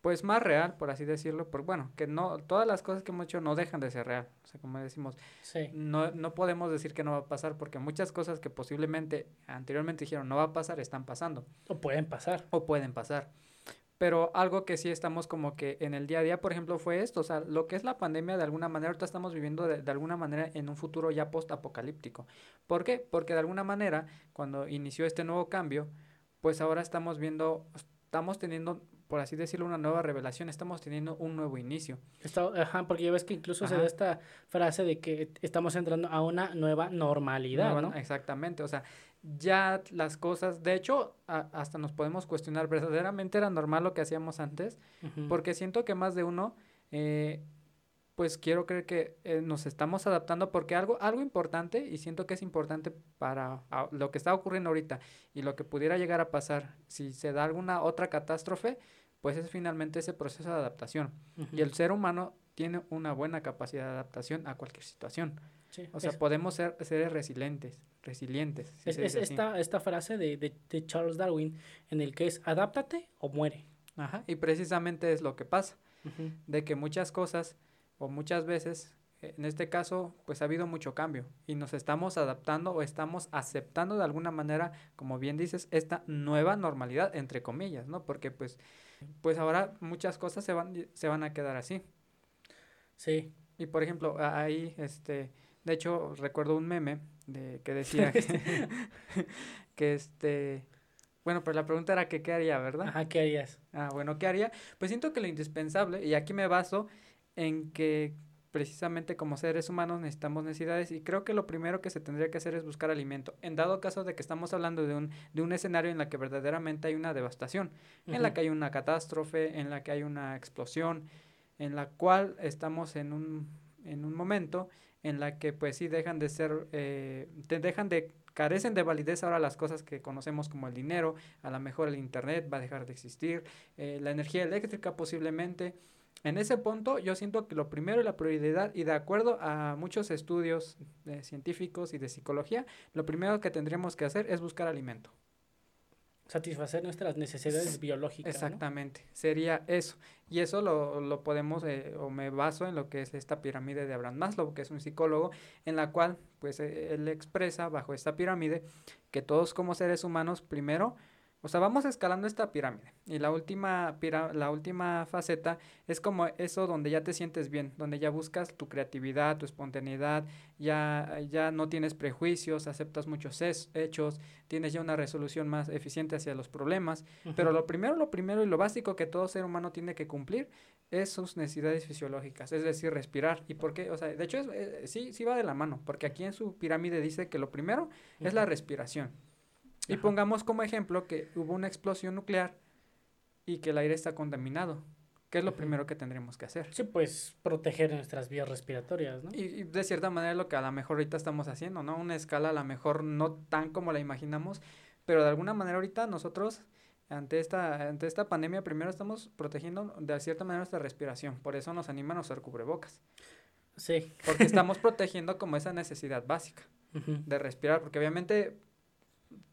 Speaker 1: pues más real, por así decirlo, por bueno, que no, todas las cosas que hemos hecho no dejan de ser real, o sea, como decimos,
Speaker 2: Sí.
Speaker 1: no, no podemos decir que no va a pasar porque muchas cosas que posiblemente anteriormente dijeron no va a pasar están pasando
Speaker 2: O pueden pasar.
Speaker 1: o pueden pasar. pero algo que sí estamos como que en el día a día, por ejemplo, fue esto, o sea, lo que es la pandemia de alguna manera, ahorita estamos viviendo de, de alguna manera en un futuro ya post-apocalíptico. ¿Por qué? Porque de alguna manera, cuando inició este nuevo cambio, pues ahora estamos viendo, estamos teniendo, por así decirlo, una nueva revelación, estamos teniendo un nuevo inicio.
Speaker 2: Está, ajá, porque ya ves que incluso se da esta frase de que estamos entrando a una nueva normalidad,
Speaker 1: Nueva-
Speaker 2: ¿no?
Speaker 1: Exactamente, o sea, ya las cosas, de hecho, a- hasta nos podemos cuestionar, ¿verdaderamente era normal lo que hacíamos antes? Porque siento que más de uno, eh, pues quiero creer que eh, nos estamos adaptando porque algo, algo importante, y siento que es importante para a- lo que está ocurriendo ahorita y lo que pudiera llegar a pasar si se da alguna otra catástrofe, pues es finalmente ese proceso de adaptación. Y el ser humano tiene una buena capacidad de adaptación a cualquier situación.
Speaker 2: Sí,
Speaker 1: O sea,
Speaker 2: es-
Speaker 1: podemos ser seres resilientes, resilientes. si
Speaker 2: es, esta, esta frase de, de, de Charles Darwin en el que es adáptate o muere.
Speaker 1: Ajá, y precisamente es lo que pasa. De que muchas cosas o muchas veces, eh, en este caso, pues ha habido mucho cambio y nos estamos adaptando o estamos aceptando de alguna manera, como bien dices, esta nueva normalidad, entre comillas, ¿no? Porque pues, pues ahora muchas cosas se van, se van a quedar así.
Speaker 2: Sí.
Speaker 1: Y por ejemplo, ahí, este, de hecho, recuerdo un meme de que decía que, que este, bueno, pues la pregunta era que qué haría, ¿verdad?
Speaker 2: Ajá, ¿qué harías?
Speaker 1: Ah, bueno, ¿qué haría? Pues siento que lo indispensable, y aquí me baso en que precisamente como seres humanos necesitamos necesidades y creo que lo primero que se tendría que hacer es buscar alimento. En dado caso de que estamos hablando de un, de un escenario en la que verdaderamente hay una devastación, en la que hay una catástrofe, en la que hay una explosión, en la cual estamos en un, en un momento en la que pues sí dejan de ser, eh, te dejan de, carecen de validez ahora las cosas que conocemos como el dinero, a lo mejor el internet va a dejar de existir, eh, la energía eléctrica posiblemente. En ese punto yo siento que lo primero y la prioridad, y de acuerdo a muchos estudios eh, científicos y de psicología, lo primero que tendríamos que hacer es buscar alimento.
Speaker 2: Satisfacer nuestras necesidades biológicas. ¿no?
Speaker 1: Exactamente, sería eso. Y eso lo, lo podemos, eh, o me baso en lo que es esta pirámide de Abraham Maslow, que es un psicólogo, en la cual, pues, eh, él expresa bajo esta pirámide que todos como seres humanos, primero, o sea, vamos escalando esta pirámide. Y la última, pira- la última faceta es como eso donde ya te sientes bien, donde ya buscas tu creatividad, tu espontaneidad, ya, ya no tienes prejuicios, aceptas muchos hechos, tienes ya una resolución más eficiente hacia los problemas. Pero lo primero, lo primero y lo básico que todo ser humano tiene que cumplir es sus necesidades fisiológicas, es decir, respirar. ¿Y por qué? O sea, de hecho, es- eh, sí, sí va de la mano, porque aquí en su pirámide dice que lo primero es la respiración. Y
Speaker 2: Ajá.
Speaker 1: pongamos como ejemplo que hubo una explosión nuclear y que el aire está contaminado. ¿Qué es lo primero que tendremos que hacer?
Speaker 2: Sí, pues proteger nuestras vías respiratorias, ¿no?
Speaker 1: Y, y de cierta manera lo que a lo mejor ahorita estamos haciendo, ¿no? Una escala a lo mejor no tan como la imaginamos, pero de alguna manera ahorita nosotros ante esta, ante esta pandemia primero estamos protegiendo de cierta manera nuestra respiración, por eso nos animan a usar cubrebocas,
Speaker 2: Sí.
Speaker 1: porque estamos protegiendo como esa necesidad básica de respirar, porque obviamente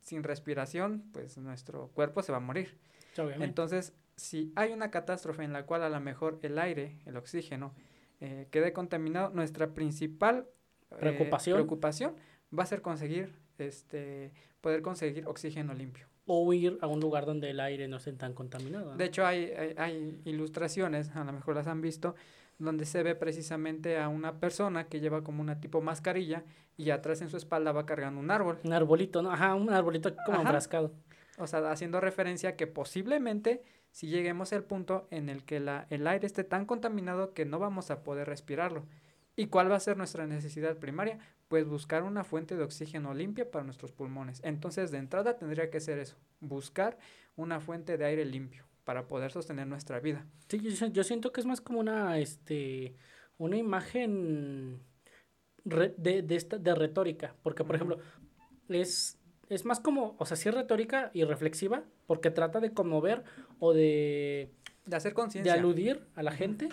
Speaker 1: sin respiración pues nuestro cuerpo se va a morir.
Speaker 2: Obviamente.
Speaker 1: Entonces, si hay una catástrofe en la cual a lo mejor el aire, el oxígeno, eh, quede contaminado, nuestra principal eh,
Speaker 2: Preocupación.
Speaker 1: preocupación va a ser conseguir, este, poder conseguir oxígeno limpio.
Speaker 2: O ir a un lugar donde el aire no esté tan contaminado.
Speaker 1: De hecho, hay, hay, hay ilustraciones, a lo mejor las han visto, donde se ve precisamente a una persona que lleva como una tipo mascarilla y atrás en su espalda va cargando un árbol.
Speaker 2: Un arbolito, ¿no? Ajá, un arbolito como enfrascado.
Speaker 1: O sea, haciendo referencia a que posiblemente si lleguemos al punto en el que la, el aire esté tan contaminado que no vamos a poder respirarlo. ¿Y cuál va a ser nuestra necesidad primaria? Pues buscar una fuente de oxígeno limpia para nuestros pulmones. Entonces, de entrada tendría que ser eso, buscar una fuente de aire limpio para poder sostener nuestra vida.
Speaker 2: Sí, yo, si- yo siento que es más como una, este, una imagen re- de, de, esta, de retórica, porque por ejemplo, es, es más como, o sea, sí es retórica y reflexiva, porque trata de conmover o de,
Speaker 1: De hacer
Speaker 2: de
Speaker 1: conciencia.
Speaker 2: aludir a la gente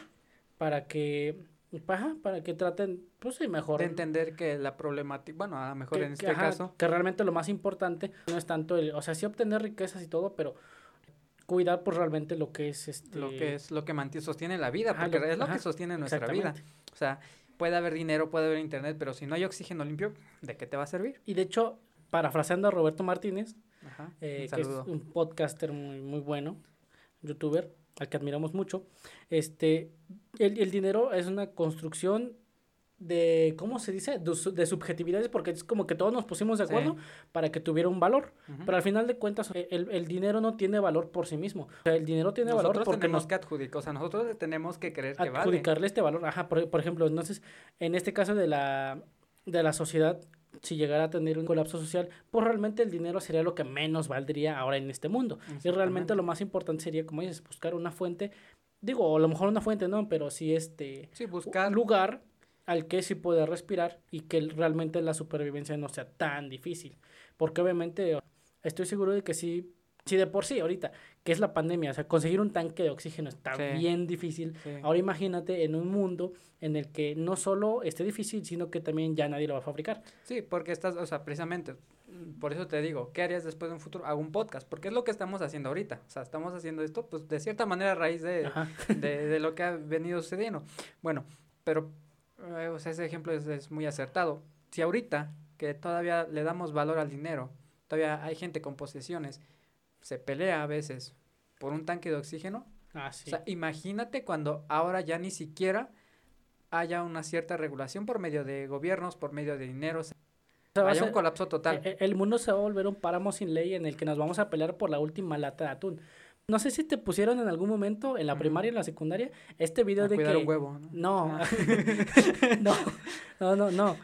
Speaker 2: para que, ajá, para que traten, pues sí, mejor.
Speaker 1: De entender que la problemática, bueno, a lo mejor
Speaker 2: que,
Speaker 1: en este
Speaker 2: ajá,
Speaker 1: caso,
Speaker 2: que realmente lo más importante no es tanto el, o sea, sí obtener riquezas y todo, pero cuidar pues realmente lo que es este
Speaker 1: lo que es lo que mantiene, sostiene la vida,
Speaker 2: Ajá,
Speaker 1: porque
Speaker 2: lo-
Speaker 1: es lo
Speaker 2: ajá,
Speaker 1: que sostiene nuestra vida. O sea, puede haber dinero, puede haber internet, pero si no hay oxígeno limpio, ¿de qué te va a servir?
Speaker 2: Y de hecho, parafraseando a Roberto Martínez,
Speaker 1: Ajá,
Speaker 2: eh, que es un podcaster muy, muy bueno, youtuber al que admiramos mucho, este, el, el dinero es una construcción de, ¿cómo se dice? De, subjetividades, porque es como que todos nos pusimos de acuerdo para que tuviera un valor. Pero al final de cuentas, el, el, dinero no tiene valor por sí mismo. O sea, el dinero tiene valor porque
Speaker 1: tenemos que adjudicar, o sea, nosotros tenemos que creer que
Speaker 2: vale. Adjudicarle este valor. Ajá, por, por ejemplo, entonces, en este caso de la, de la sociedad, si llegara a tener un colapso social, pues realmente el dinero sería lo que menos valdría ahora en este mundo. Y realmente lo más importante sería, como dices, buscar una fuente, digo, a lo mejor una fuente no, pero sí este
Speaker 1: sí, buscar
Speaker 2: un lugar al que sí pueda respirar y que realmente la supervivencia no sea tan difícil. Porque obviamente estoy seguro de que sí, sí de por sí ahorita, que es la pandemia, o sea, conseguir un tanque de oxígeno está bien difícil. Ahora imagínate en un mundo en el que no solo esté difícil, sino que también ya nadie lo va a fabricar.
Speaker 1: Sí, porque estás, o sea, precisamente, por eso te digo, ¿qué harías después de un futuro? Hago un podcast, porque es lo que estamos haciendo ahorita. O sea, estamos haciendo esto, pues, de cierta manera a raíz de, de, de, lo que ha venido sucediendo. Bueno, pero, eh, o sea, ese ejemplo es, es muy acertado. Si ahorita, que todavía le damos valor al dinero, todavía hay gente con posesiones, se pelea a veces por un tanque de oxígeno.
Speaker 2: Ah, sí.
Speaker 1: O sea, imagínate cuando ahora ya ni siquiera haya una cierta regulación por medio de gobiernos, por medio de dinero. O haya un colapso total.
Speaker 2: El, el, mundo se va a volver un páramo sin ley en el que nos vamos a pelear por la última lata de atún. No sé si te pusieron en algún momento, en la primaria y en la secundaria, este video de que...
Speaker 1: Un huevo,
Speaker 2: ¿no? Ah. No. no, no, no,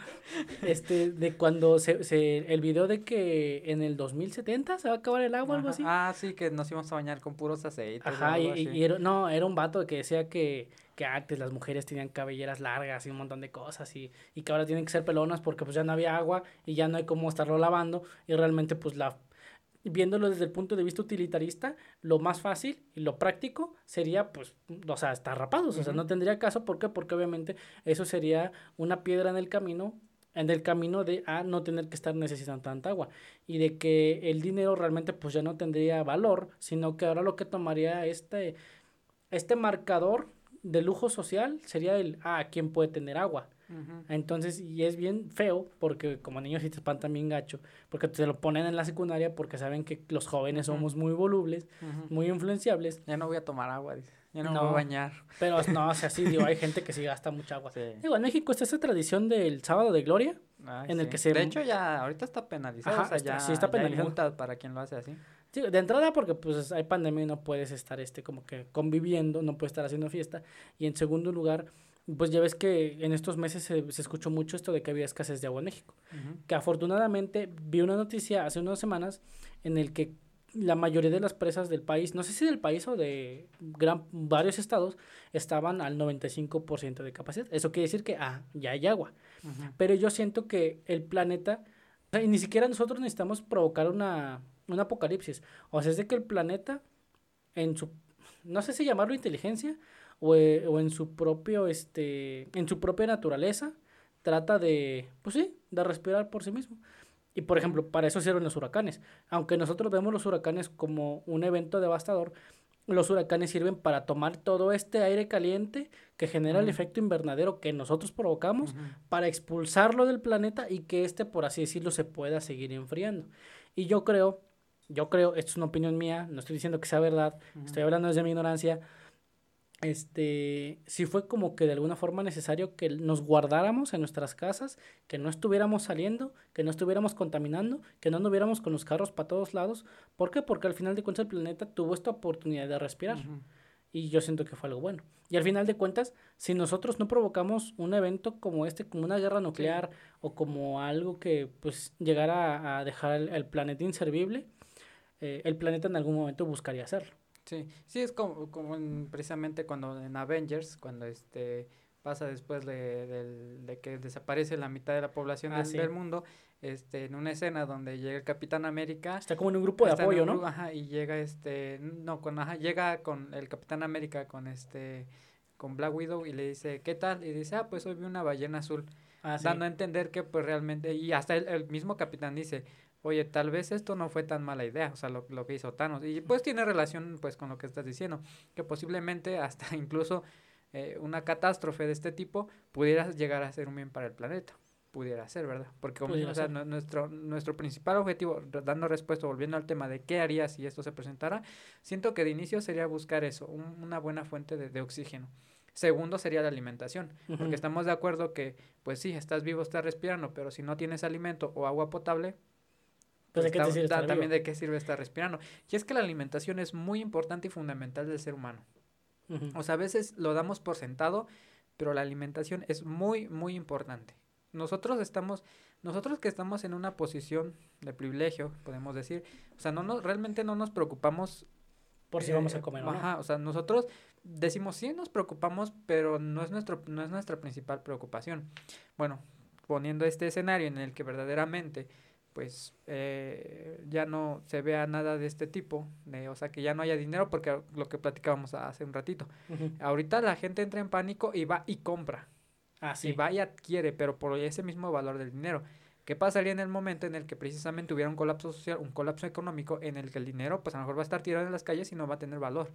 Speaker 2: Este, de cuando se, se, el video de que en el 2070 se va a acabar el agua, o algo así.
Speaker 1: Ah, sí, que nos íbamos a bañar con puros aceites.
Speaker 2: Ajá, y, y, era, no, era un vato que decía que, que antes las mujeres tenían cabelleras largas y un montón de cosas y, y que ahora tienen que ser pelonas porque pues ya no había agua y ya no hay cómo estarlo lavando y realmente pues la viéndolo desde el punto de vista utilitarista, lo más fácil y lo práctico sería, pues, o sea, estar rapados, o sea, no tendría caso, ¿por qué? Porque obviamente eso sería una piedra en el camino, en el camino de a no tener que estar necesitando tanta agua y de que el dinero realmente pues ya no tendría valor, sino que ahora lo que tomaría este, este marcador de lujo social sería el, ah, ¿quién puede tener agua? Entonces, y es bien feo, porque como niños sí te espantan bien gacho, porque te lo ponen en la secundaria porque saben que los jóvenes somos muy volubles, muy influenciables.
Speaker 1: Ya no voy a tomar agua, dice. Ya no, me voy a bañar.
Speaker 2: Pero no, o sea, sí, digo, hay gente que sí gasta mucha agua. Digo, en México está esa tradición del sábado de gloria, en el que se...
Speaker 1: De hecho, ya, ahorita está penalizado, o sea, ya, sí está penalizado. para quien lo hace así.
Speaker 2: Sí, de entrada porque pues hay pandemia y no puedes estar este como que conviviendo, no puedes estar haciendo fiesta. Y en segundo lugar, pues ya ves que en estos meses se, se escuchó mucho esto de que había escasez de agua en México. Que afortunadamente vi una noticia hace unas semanas en el que la mayoría de las presas del país, no sé si del país o de gran, varios estados, estaban al 95% de capacidad. Eso quiere decir que ah, ya hay agua. Pero yo siento que el planeta, y ni siquiera nosotros necesitamos provocar una, un apocalipsis. O sea, es de que el planeta, en su, no sé si llamarlo inteligencia, eh, o, en su propio, este, en su propia naturaleza, trata de, pues sí, de respirar por sí mismo. Y por ejemplo, para eso sirven los huracanes. Aunque nosotros vemos los huracanes como un evento devastador, los huracanes sirven para tomar todo este aire caliente que genera el efecto invernadero que nosotros provocamos, para expulsarlo del planeta y que este, por así decirlo, se pueda seguir enfriando. Y yo creo, yo creo, esto es una opinión mía, no estoy diciendo que sea verdad, estoy hablando desde mi ignorancia, este, sí fue como que de alguna forma necesario que nos guardáramos en nuestras casas, que no estuviéramos saliendo, que no estuviéramos contaminando, que no anduviéramos con los carros para todos lados. ¿Por qué? Porque al final de cuentas el planeta tuvo esta oportunidad de respirar. Y yo siento que fue algo bueno. Y al final de cuentas, si nosotros no provocamos un evento como este, como una guerra nuclear o como algo que pues llegara a, dejar el, planeta inservible, eh, el planeta en algún momento buscaría hacerlo.
Speaker 1: Sí, sí, es como, como precisamente cuando en Avengers, cuando este pasa después de, de, que desaparece la mitad de la población ah, del, mundo, este, en una escena donde llega el Capitán América.
Speaker 2: Está como en un grupo de apoyo, ¿no?
Speaker 1: Ajá, y llega este, no, con, ajá, llega con el Capitán América, con este, con Black Widow y le dice, ¿qué tal? Y dice, ah, pues hoy vi una ballena azul. Ah, dando a entender que pues realmente, y hasta el, el mismo capitán dice, oye, tal vez esto no fue tan mala idea, o sea, lo, lo que hizo Thanos. Y pues tiene relación pues con lo que estás diciendo, que posiblemente hasta incluso eh, una catástrofe de este tipo pudiera llegar a ser un bien para el planeta. pudiera ser, ¿verdad? Porque como o sea, nuestro, nuestro principal objetivo, dando respuesta, volviendo al tema de qué haría si esto se presentara, siento que de inicio sería buscar eso, un- una buena fuente de, de oxígeno. Segundo sería la alimentación, porque estamos de acuerdo que, pues sí, estás vivo, estás respirando, pero si no tienes alimento o agua potable,
Speaker 2: Pues, ¿de qué te
Speaker 1: está-
Speaker 2: sirve
Speaker 1: da-
Speaker 2: estar
Speaker 1: también
Speaker 2: vivo?
Speaker 1: de qué sirve estar respirando. Y es que la alimentación es muy importante y fundamental del ser humano. O sea, a veces lo damos por sentado, pero la alimentación es muy, muy importante. Nosotros estamos, nosotros que estamos en una posición de privilegio, podemos decir, o sea, no nos, realmente no nos preocupamos.
Speaker 2: Por si
Speaker 1: eh,
Speaker 2: vamos a comer o no.
Speaker 1: Ajá, o sea, nosotros decimos sí nos preocupamos, pero no es nuestro, no es nuestra principal preocupación. Bueno, poniendo este escenario en el que verdaderamente pues eh, ya no se vea nada de este tipo, de, o sea, que ya no haya dinero, porque lo que platicábamos hace un ratito. Ahorita la gente entra en pánico y va y compra.
Speaker 2: Ah,
Speaker 1: Y va y adquiere, pero por ese mismo valor del dinero. ¿Qué pasaría en el momento en el que precisamente hubiera un colapso social, un colapso económico, en el que el dinero, pues a lo mejor va a estar tirado en las calles y no va a tener valor?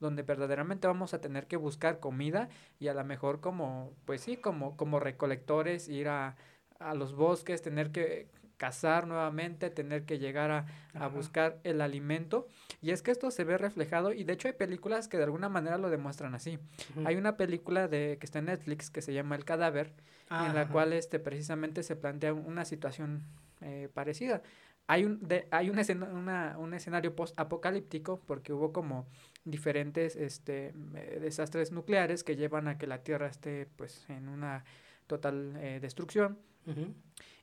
Speaker 1: Donde verdaderamente vamos a tener que buscar comida y a lo mejor como, pues sí, como, como recolectores, ir a, a los bosques, tener que cazar nuevamente, tener que llegar a, a buscar el alimento. Y es que esto se ve reflejado y de hecho hay películas que de alguna manera lo demuestran así. Hay una película de que está en Netflix que se llama El cadáver,
Speaker 2: Ah,
Speaker 1: en la
Speaker 2: ajá.
Speaker 1: cual este precisamente se plantea una situación eh, parecida. Hay un de, hay un, escena- una- un escenario post apocalíptico porque hubo como diferentes este eh, desastres nucleares que llevan a que la Tierra esté pues en una total eh, destrucción.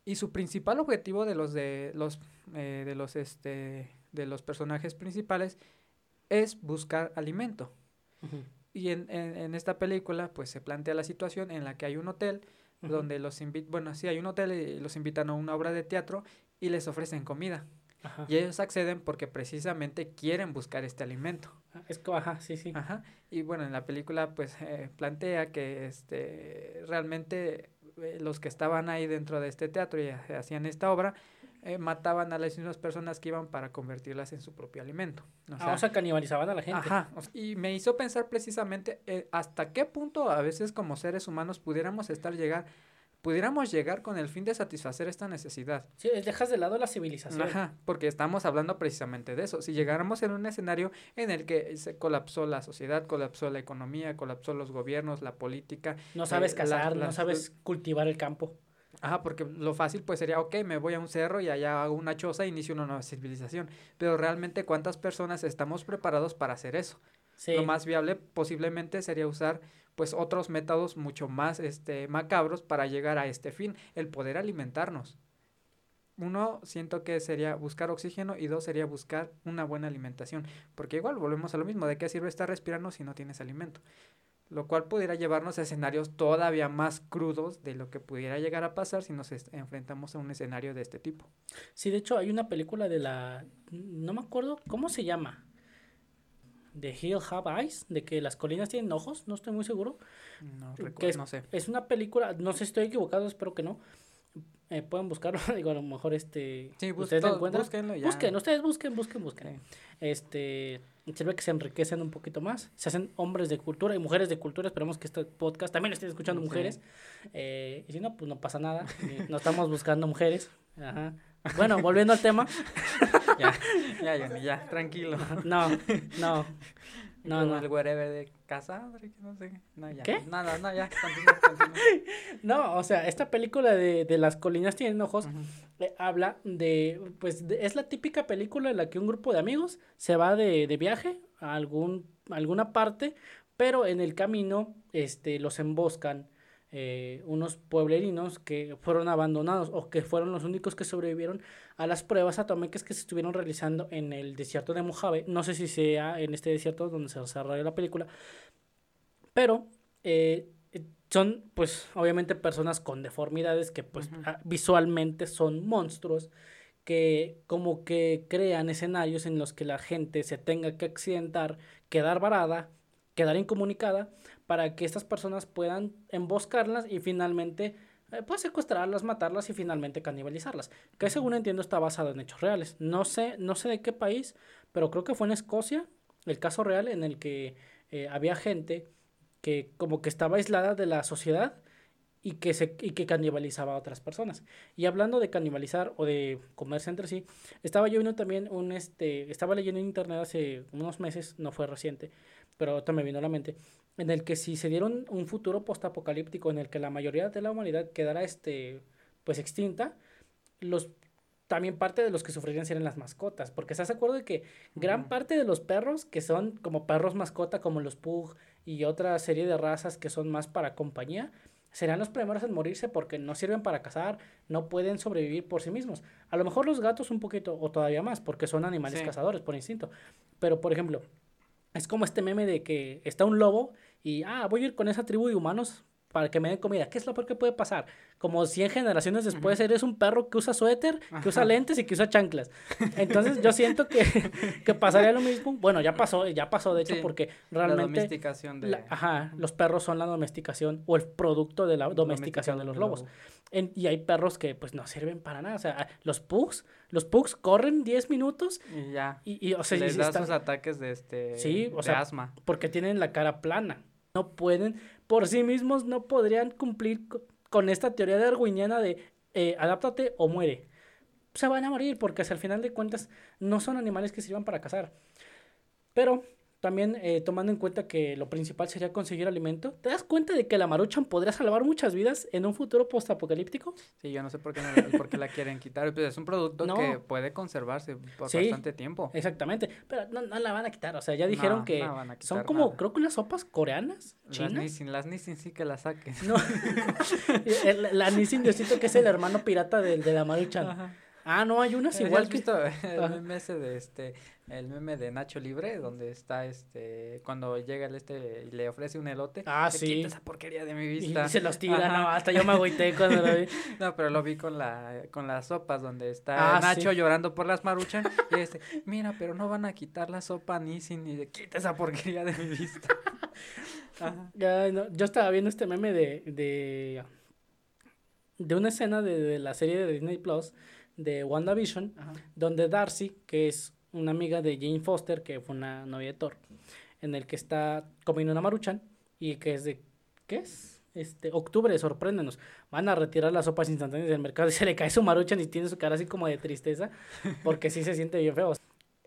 Speaker 1: Y su principal objetivo de los de los eh, de los este de los personajes principales es buscar alimento. Y en, en, en esta película, pues se plantea la situación en la que hay un hotel donde los invitan, bueno, sí, hay un hotel y los invitan a una obra de teatro y les ofrecen comida.
Speaker 2: Ajá.
Speaker 1: Y ellos acceden porque precisamente quieren buscar este alimento.
Speaker 2: Ah, Es ajá, sí, sí.
Speaker 1: Ajá. Y bueno, en la película, pues eh, plantea que este realmente los que estaban ahí dentro de este teatro y ha- hacían esta obra eh, mataban a las mismas personas que iban para convertirlas en su propio alimento. O
Speaker 2: Ah, o sea, canibalizaban a la gente.
Speaker 1: Ajá, y me hizo pensar precisamente eh, hasta qué punto a veces como seres humanos pudiéramos estar llegar, pudiéramos llegar con el fin de satisfacer esta necesidad.
Speaker 2: Sí, dejas de lado la civilización.
Speaker 1: Ajá, porque estamos hablando precisamente de eso. Si llegáramos en un escenario en el que se colapsó la sociedad, colapsó la economía, colapsó los gobiernos, la política,
Speaker 2: No sabes
Speaker 1: Eh,
Speaker 2: cazar,
Speaker 1: la-
Speaker 2: no sabes cultivar el campo.
Speaker 1: Ajá, porque lo fácil pues sería, ok, me voy a un cerro y allá hago una choza e inicio una nueva civilización. Pero realmente, ¿cuántas personas estamos preparados para hacer eso?
Speaker 2: Sí.
Speaker 1: Lo más viable posiblemente sería usar pues otros métodos mucho más este macabros para llegar a este fin, el poder alimentarnos. Uno, siento que sería buscar oxígeno y dos sería buscar una buena alimentación, porque igual volvemos a lo mismo, ¿de qué sirve estar respirando si no tienes alimento? Lo cual pudiera llevarnos a escenarios todavía más crudos de lo que pudiera llegar a pasar si nos enfrentamos a un escenario de este tipo.
Speaker 2: Sí, de hecho hay una película de la... No me acuerdo, ¿cómo se llama? The Hill Have Eyes, de que las colinas tienen ojos, no estoy muy seguro.
Speaker 1: No,
Speaker 2: Que
Speaker 1: recu-
Speaker 2: es-
Speaker 1: no sé.
Speaker 2: Es una película, no sé si estoy equivocado, espero que no. Eh, pueden buscarlo, digo, a lo mejor este...
Speaker 1: Sí, bus-
Speaker 2: ustedes encuentran.
Speaker 1: búsquenlo ya.
Speaker 2: Busquen, ustedes busquen, busquen, busquen.
Speaker 1: Sí.
Speaker 2: Este, sirve que se enriquecen un poquito más, se hacen hombres de cultura y mujeres de cultura. Esperemos que este podcast también lo estén escuchando
Speaker 1: Sí.
Speaker 2: mujeres. Eh, y si no, pues no pasa nada. eh, No estamos buscando mujeres. Ajá. Bueno, volviendo al tema.
Speaker 1: Ya, ya, Johnny, ya, tranquilo.
Speaker 2: No, no, no, no.
Speaker 1: el wherever de casa, no sé. No, ya.
Speaker 2: ¿Qué?
Speaker 1: Nada, no, ya, continúa, continúa.
Speaker 2: No, o sea, esta película de, de Las colinas tienen ojos eh, habla de, pues, de- es la típica película en la que un grupo de amigos se va de, de viaje a algún, a alguna parte, pero en el camino, este, los emboscan eh, unos pueblerinos que fueron abandonados o que fueron los únicos que sobrevivieron a las pruebas atómicas que se estuvieron realizando en el desierto de Mojave. No sé si sea en este desierto donde se desarrolla la película, pero eh, son, pues, obviamente personas con deformidades que, pues,
Speaker 1: Ujú.
Speaker 2: ah, visualmente son monstruos que como que crean escenarios en los que la gente se tenga que accidentar, quedar varada, quedar incomunicada, para que estas personas puedan emboscarlas y finalmente, eh, pues, secuestrarlas, matarlas y finalmente canibalizarlas. Que según entiendo está basado en hechos reales. No sé, no sé de qué país, pero creo que fue en Escocia el caso real en el que eh, había gente que como que estaba aislada de la sociedad y que, se, y que canibalizaba a otras personas. Y hablando de canibalizar o de comerse entre sí, estaba yo viendo también un, este, estaba leyendo en internet hace unos meses, no fue reciente, pero ahorita me vino a la mente, en el que si se dieron un futuro postapocalíptico en el que la mayoría de la humanidad quedara, este, pues extinta, los también parte de los que sufrirían serían las mascotas, porque estás de acuerdo de que gran parte de los perros que son como perros mascota, como los pug y otra serie de razas que son más para compañía, serán los primeros en morirse porque no sirven para cazar, no pueden sobrevivir por sí mismos. A lo mejor los gatos un poquito o todavía más porque son animales cazadores por instinto. Pero por ejemplo, es como este meme de que está un lobo y ah, voy a ir con esa tribu de humanos para que me den comida. ¿Qué es lo peor que puede pasar? Como 100 generaciones después eres un perro que usa suéter, que usa lentes y que usa chanclas. Entonces yo siento que, que, pasaría lo mismo. Bueno, ya pasó, ya pasó de hecho porque realmente... La domesticación de... ajá, los perros son la domesticación o el producto de la domesticación de los lobos. y hay perros que pues no sirven para nada. O sea, los pugs, los pugs corren 10 minutos
Speaker 1: y ya.
Speaker 2: Y, o sea,
Speaker 1: Les da sus ataques de este
Speaker 2: sí, o sea, asma. Porque tienen la cara plana. No pueden por sí mismos no podrían cumplir con esta teoría darwiniana de eh, adáptate o muere. Se van a morir porque al final de cuentas no son animales que sirvan para cazar. Pero también eh, tomando en cuenta que lo principal sería conseguir alimento, ¿te das cuenta de que la maruchan podría salvar muchas vidas en un futuro postapocalíptico?
Speaker 1: Sí, yo no sé por qué, no, por qué la quieren quitar. Pues es un producto que puede conservarse por bastante tiempo.
Speaker 2: Exactamente, pero no, no, la van a quitar. O sea, ya dijeron que son como, creo que unas sopas coreanas, chinas.
Speaker 1: Las Nissin, las Nissin sí que las saquen.
Speaker 2: No, la Nissin yo siento que es el hermano pirata de, de la maruchan. Ah, no, hay unas igual que...
Speaker 1: visto el meme ese de este, el meme de Nacho Libre, donde está este, cuando llega el este y le ofrece un elote.
Speaker 2: Ah, sí.
Speaker 1: Quita esa porquería de mi vista.
Speaker 2: Y se los tira, no, hasta yo me agüité cuando lo vi.
Speaker 1: no, pero lo vi con la, con las sopas, donde está ah, Nacho llorando por las maruchan, y dice, mira, pero no van a quitar la sopa ni sin, ni de, quita esa porquería de mi vista.
Speaker 2: Ya, no, yo estaba viendo este meme de, de, de una escena de, de la serie de Disney Plus, de WandaVision, donde Darcy, que es una amiga de Jane Foster, que fue una novia de Thor, en el que está comiendo una maruchan y que es de, ¿qué es? Este, octubre, sorpréndenos. Van a retirar las sopas instantáneas del mercado y se le cae su maruchan y tiene su cara así como de tristeza, porque sí se siente bien feo.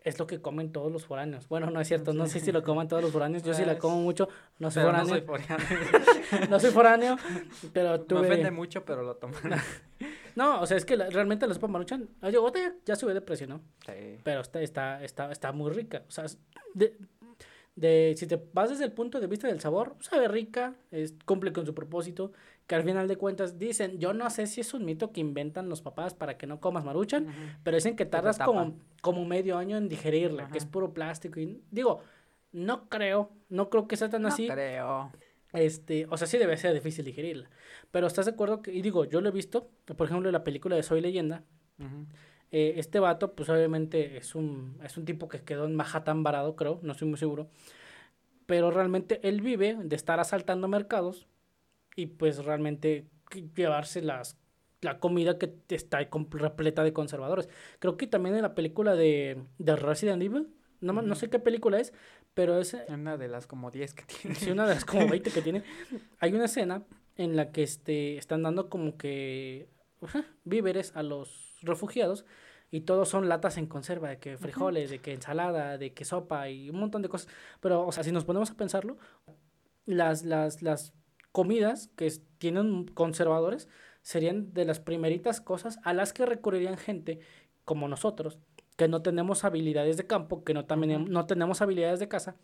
Speaker 2: Es lo que comen todos los foráneos. Bueno, no es cierto, no sé si lo comen todos los foráneos. Yo sí la como mucho, no soy foráneo. No soy foráneo. no soy foráneo, pero tuve...
Speaker 1: Me ofende mucho, pero lo toman.
Speaker 2: No, o sea, es que realmente la sopa maruchan, oye, ya, ya sube de precio, ¿no? Sí. Pero está, está, está, está muy rica. O sea, de, de, si te vas desde el punto de vista del sabor, sabe rica, es, cumple con su propósito, que al final de cuentas dicen, yo no sé si es un mito que inventan los papás para que no comas maruchan, pero dicen que tardas como, como medio año en digerirla, que es puro plástico. Y digo, no creo, no creo que sea tan así.
Speaker 1: No creo.
Speaker 2: Este, o sea, sí debe ser difícil digerirla. Pero ¿estás de acuerdo? Que, y digo, yo lo he visto, por ejemplo, en la película de Soy Leyenda. Eh, este vato, pues obviamente es un, es un tipo que quedó en Manhattan varado, creo, no estoy muy seguro. Pero realmente él vive de estar asaltando mercados y pues realmente llevarse las, la comida que está repleta de conservadores. Creo que también en la película de, de Resident Evil, no, no sé qué película es, pero es...
Speaker 1: Una de las como 10 que tiene.
Speaker 2: Sí, una de las como 20 que tiene. Hay una escena en la que este, están dando como que víveres a los refugiados y todos son latas en conserva, de que frijoles, de que ensalada, de que sopa y un montón de cosas. Pero, o sea, si nos ponemos a pensarlo, las, las, las comidas que tienen conservadores serían de las primeritas cosas a las que recurrirían gente como nosotros, que no tenemos habilidades de campo, que no, también, no tenemos habilidades de casa,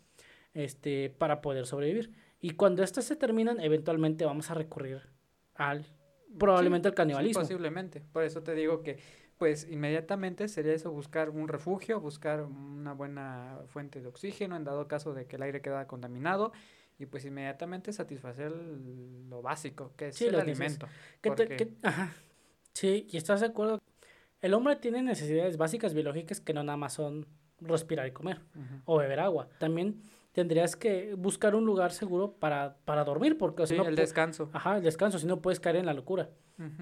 Speaker 2: este, para poder sobrevivir. Y cuando estas se terminan, eventualmente vamos a recurrir al, probablemente al canibalismo.
Speaker 1: posiblemente. Por eso te digo que, pues, inmediatamente sería eso, buscar un refugio, buscar una buena fuente de oxígeno, en dado caso de que el aire queda contaminado, y pues inmediatamente satisfacer lo básico, que es el alimento.
Speaker 2: ajá. Sí, y estás de acuerdo el hombre tiene necesidades básicas biológicas que no nada más son respirar y comer o beber agua. También tendrías que buscar un lugar seguro para, para dormir, porque
Speaker 1: sí, el descanso.
Speaker 2: Ajá, el descanso, si no puedes caer en la locura.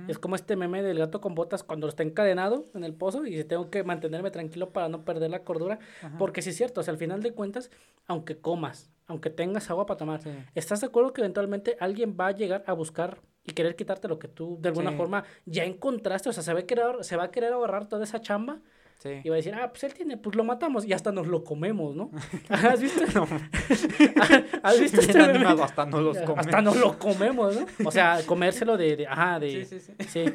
Speaker 2: Es como este meme del gato con botas cuando está encadenado en el pozo y tengo que mantenerme tranquilo para no perder la cordura, porque sí es cierto, o sea, al final de cuentas, aunque comas, aunque tengas agua para tomar, ¿estás de acuerdo que eventualmente alguien va a llegar a buscar y querer quitarte lo que tú de alguna
Speaker 1: Sí.
Speaker 2: forma ya encontraste, o sea, se va a querer, se va a querer ahorrar toda esa chamba
Speaker 1: Sí.
Speaker 2: y va a decir, ah, pues él tiene, pues lo matamos y hasta nos lo comemos, ¿no? ¿Has visto?
Speaker 1: No.
Speaker 2: ¿Has visto este
Speaker 1: animado, hasta no los come.
Speaker 2: Hasta nos lo comemos, ¿no? O sea, comérselo de, de ajá, de,
Speaker 1: Sí, sí, sí.
Speaker 2: sí.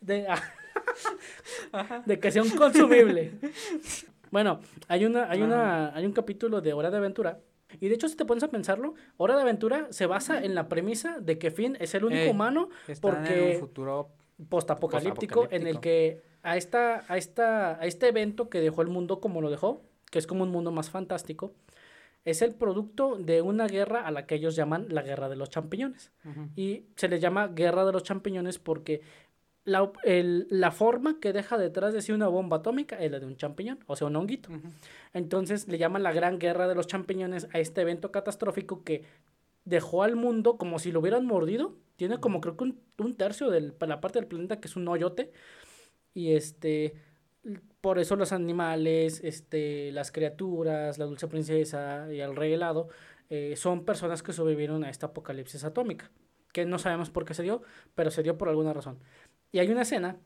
Speaker 2: De, ah, de que sea un consumible. Bueno, hay una, hay una, hay un capítulo de Hora de Aventura. Y de hecho, si te pones a pensarlo, Hora de Aventura se basa en la premisa de que Finn es el único
Speaker 1: Ey,
Speaker 2: humano
Speaker 1: Están en
Speaker 2: porque
Speaker 1: un futuro
Speaker 2: postapocalíptico en el que a esta, a esta, a este evento que dejó el mundo como lo dejó, que es como un mundo más fantástico, es el producto de una guerra a la que ellos llaman la guerra de los champiñones. Y se le llama guerra de los champiñones porque la, el- la forma que deja detrás de sí una bomba atómica es la de un champiñón, o sea, un honguito. Entonces le llaman la gran guerra de los champiñones a este evento catastrófico que dejó al mundo como si lo hubieran mordido. Tiene como creo que un, un tercio de la parte del planeta que es un hoyote. Y este, por eso los animales, este, las criaturas, la dulce princesa y el rey helado eh, son personas que sobrevivieron a esta apocalipsis atómica. Que no sabemos por qué se dio, pero se dio por alguna razón. Y hay una escena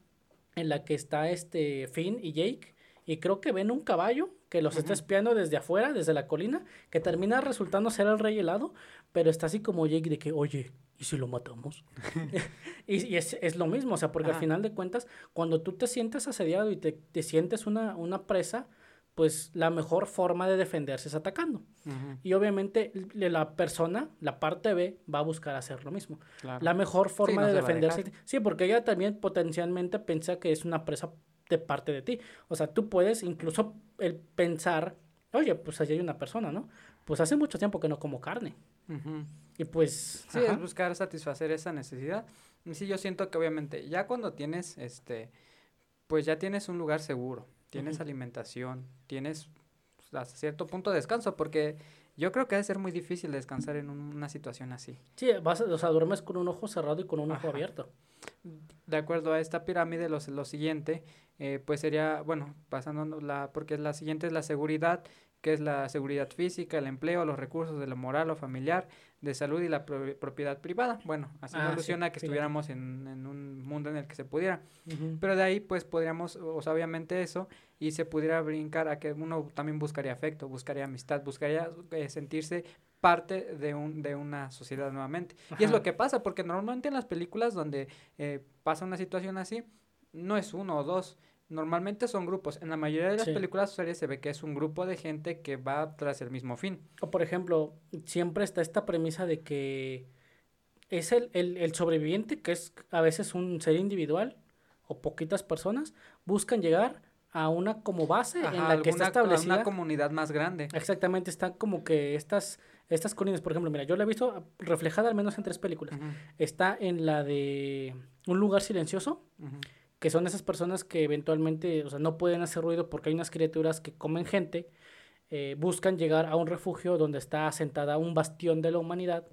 Speaker 2: en la que está este Finn y Jake y creo que ven un caballo que los está espiando desde afuera, desde la colina, que termina resultando ser el rey helado, pero está así como Jake de que, oye, ¿y si lo matamos? y y es, es lo mismo, o sea, porque al final de cuentas, cuando tú te sientes asediado y te, te sientes una, una presa, pues la mejor forma de defenderse es atacando. Y obviamente la persona, la parte B, va a buscar hacer lo mismo.
Speaker 1: Claro.
Speaker 2: La mejor forma
Speaker 1: no
Speaker 2: de defenderse. Sí, porque ella también potencialmente piensa que es una presa de parte de ti. O sea, tú puedes incluso el pensar, oye, pues allí hay una persona, ¿no? Pues hace mucho tiempo que no como carne. Y pues...
Speaker 1: Sí,
Speaker 2: ajá.
Speaker 1: es buscar satisfacer esa necesidad. Y sí, yo siento que obviamente ya cuando tienes, este, pues ya tienes un lugar seguro, tienes alimentación, tienes pues, hasta cierto punto de descanso, porque yo creo que ha de ser muy difícil descansar en un- una situación así.
Speaker 2: Sí, vas, o sea, duermes con un ojo cerrado y con un ojo abierto.
Speaker 1: De acuerdo a esta pirámide, lo, lo siguiente, eh, pues sería, bueno, pasando la, porque la siguiente es la seguridad, que es la seguridad física, el empleo, los recursos de lo moral o familiar, de salud y la pro- propiedad privada. Bueno, así
Speaker 2: Ah, sí,
Speaker 1: evoluciona que estuviéramos en, en un mundo en el que se pudiera. Pero de ahí, pues podríamos, o sea, obviamente eso, y se pudiera brincar a que uno también buscaría afecto, buscaría amistad, buscaría eh, sentirse parte de, un, de una sociedad nuevamente. Y es lo que pasa, porque normalmente en las películas donde eh, pasa una situación así, no es uno o dos, normalmente son grupos. En la mayoría de las
Speaker 2: Sí.
Speaker 1: películas o series se ve que es un grupo de gente que va tras el mismo fin.
Speaker 2: O por ejemplo, siempre está esta premisa de que es el, el, el sobreviviente, que es a veces un ser individual o poquitas personas, buscan llegar a una como base en la que está establecida.
Speaker 1: una comunidad más grande.
Speaker 2: Exactamente, están como que estas, estas colinas, por ejemplo, mira, yo la he visto reflejada al menos en tres películas. Está en la de Un lugar silencioso. Que son esas personas que eventualmente, o sea, no pueden hacer ruido porque hay unas criaturas que comen gente, eh, buscan llegar a un refugio donde está asentada un bastión de la humanidad.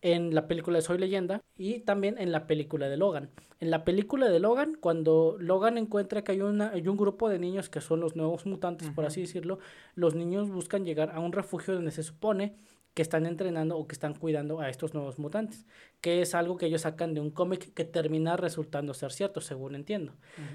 Speaker 2: En la película de Soy Leyenda y también en la película de Logan. En la película de Logan, cuando Logan encuentra que hay, una, hay un grupo de niños que son los nuevos mutantes, por así decirlo, los niños buscan llegar a un refugio donde se supone que están entrenando o que están cuidando a estos nuevos mutantes, que es algo que ellos sacan de un cómic que termina resultando ser cierto, según entiendo.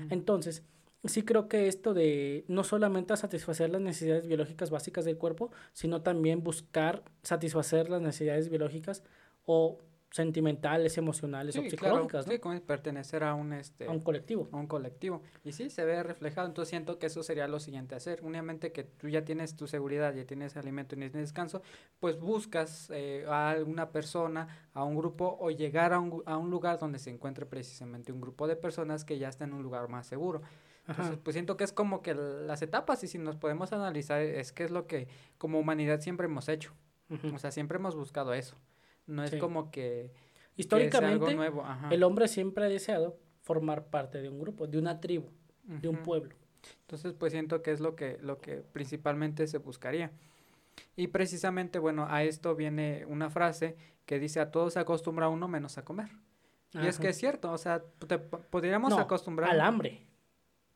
Speaker 2: Entonces, sí creo que esto de no solamente satisfacer las necesidades biológicas básicas del cuerpo, sino también buscar satisfacer las necesidades biológicas o sentimentales, emocionales o
Speaker 1: Sí, claro,
Speaker 2: psicológicas, ¿no?
Speaker 1: sí, como pertenecer a un, este,
Speaker 2: A un colectivo.
Speaker 1: a un colectivo. Y sí, se ve reflejado. Entonces siento que eso sería lo siguiente a hacer. Únicamente que tú ya tienes tu seguridad, ya tienes alimento y tienes descanso, pues buscas eh, a alguna persona, a un grupo o llegar a un, a un lugar donde se encuentre precisamente un grupo de personas que ya está en un lugar más seguro. Entonces,
Speaker 2: Ajá.
Speaker 1: pues siento que es como que las etapas y si nos podemos analizar es que es lo que como humanidad siempre hemos hecho. O sea, siempre hemos buscado eso. No es
Speaker 2: Sí.
Speaker 1: como que,
Speaker 2: Históricamente,
Speaker 1: nuevo.
Speaker 2: El hombre siempre ha deseado formar parte de un grupo, de una tribu, de un pueblo.
Speaker 1: Entonces, pues siento que es lo que, lo que principalmente se buscaría. Y precisamente, bueno, a esto viene una frase que dice, a todos se acostumbra uno menos a comer. Y es que es cierto, o sea, te po- podríamos
Speaker 2: No,
Speaker 1: acostumbrar...
Speaker 2: al hambre.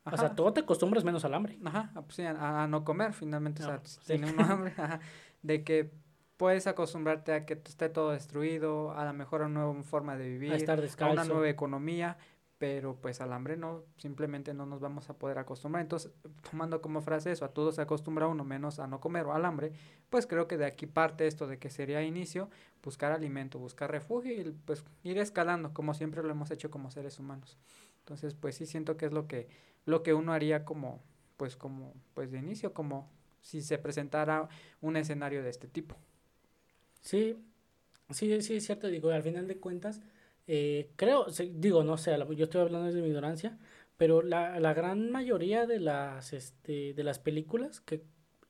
Speaker 1: Ajá,
Speaker 2: O sea, todo te acostumbras menos al hambre.
Speaker 1: ajá, pues sí, a, a no comer, finalmente, o
Speaker 2: No,
Speaker 1: sea,
Speaker 2: sí.
Speaker 1: tiene uno hambre, ajá, de que puedes acostumbrarte a que esté todo destruido, a lo mejor a una nueva forma de vivir,
Speaker 2: a, estar
Speaker 1: a una nueva economía, pero pues al hambre no, simplemente no nos vamos a poder acostumbrar. Entonces, tomando como frase eso, a todos se acostumbra uno menos a no comer o al hambre, pues creo que de aquí parte esto de que sería inicio, buscar alimento, buscar refugio y pues ir escalando, como siempre lo hemos hecho como seres humanos. Entonces, pues sí siento que es lo que, lo que uno haría como, pues como, pues de inicio, como si se presentara un escenario de este tipo.
Speaker 2: Sí, sí, sí, es cierto, digo, al final de cuentas, eh, creo, digo, no sé, yo estoy hablando desde mi ignorancia, pero la, la gran mayoría de las, este, de las películas, que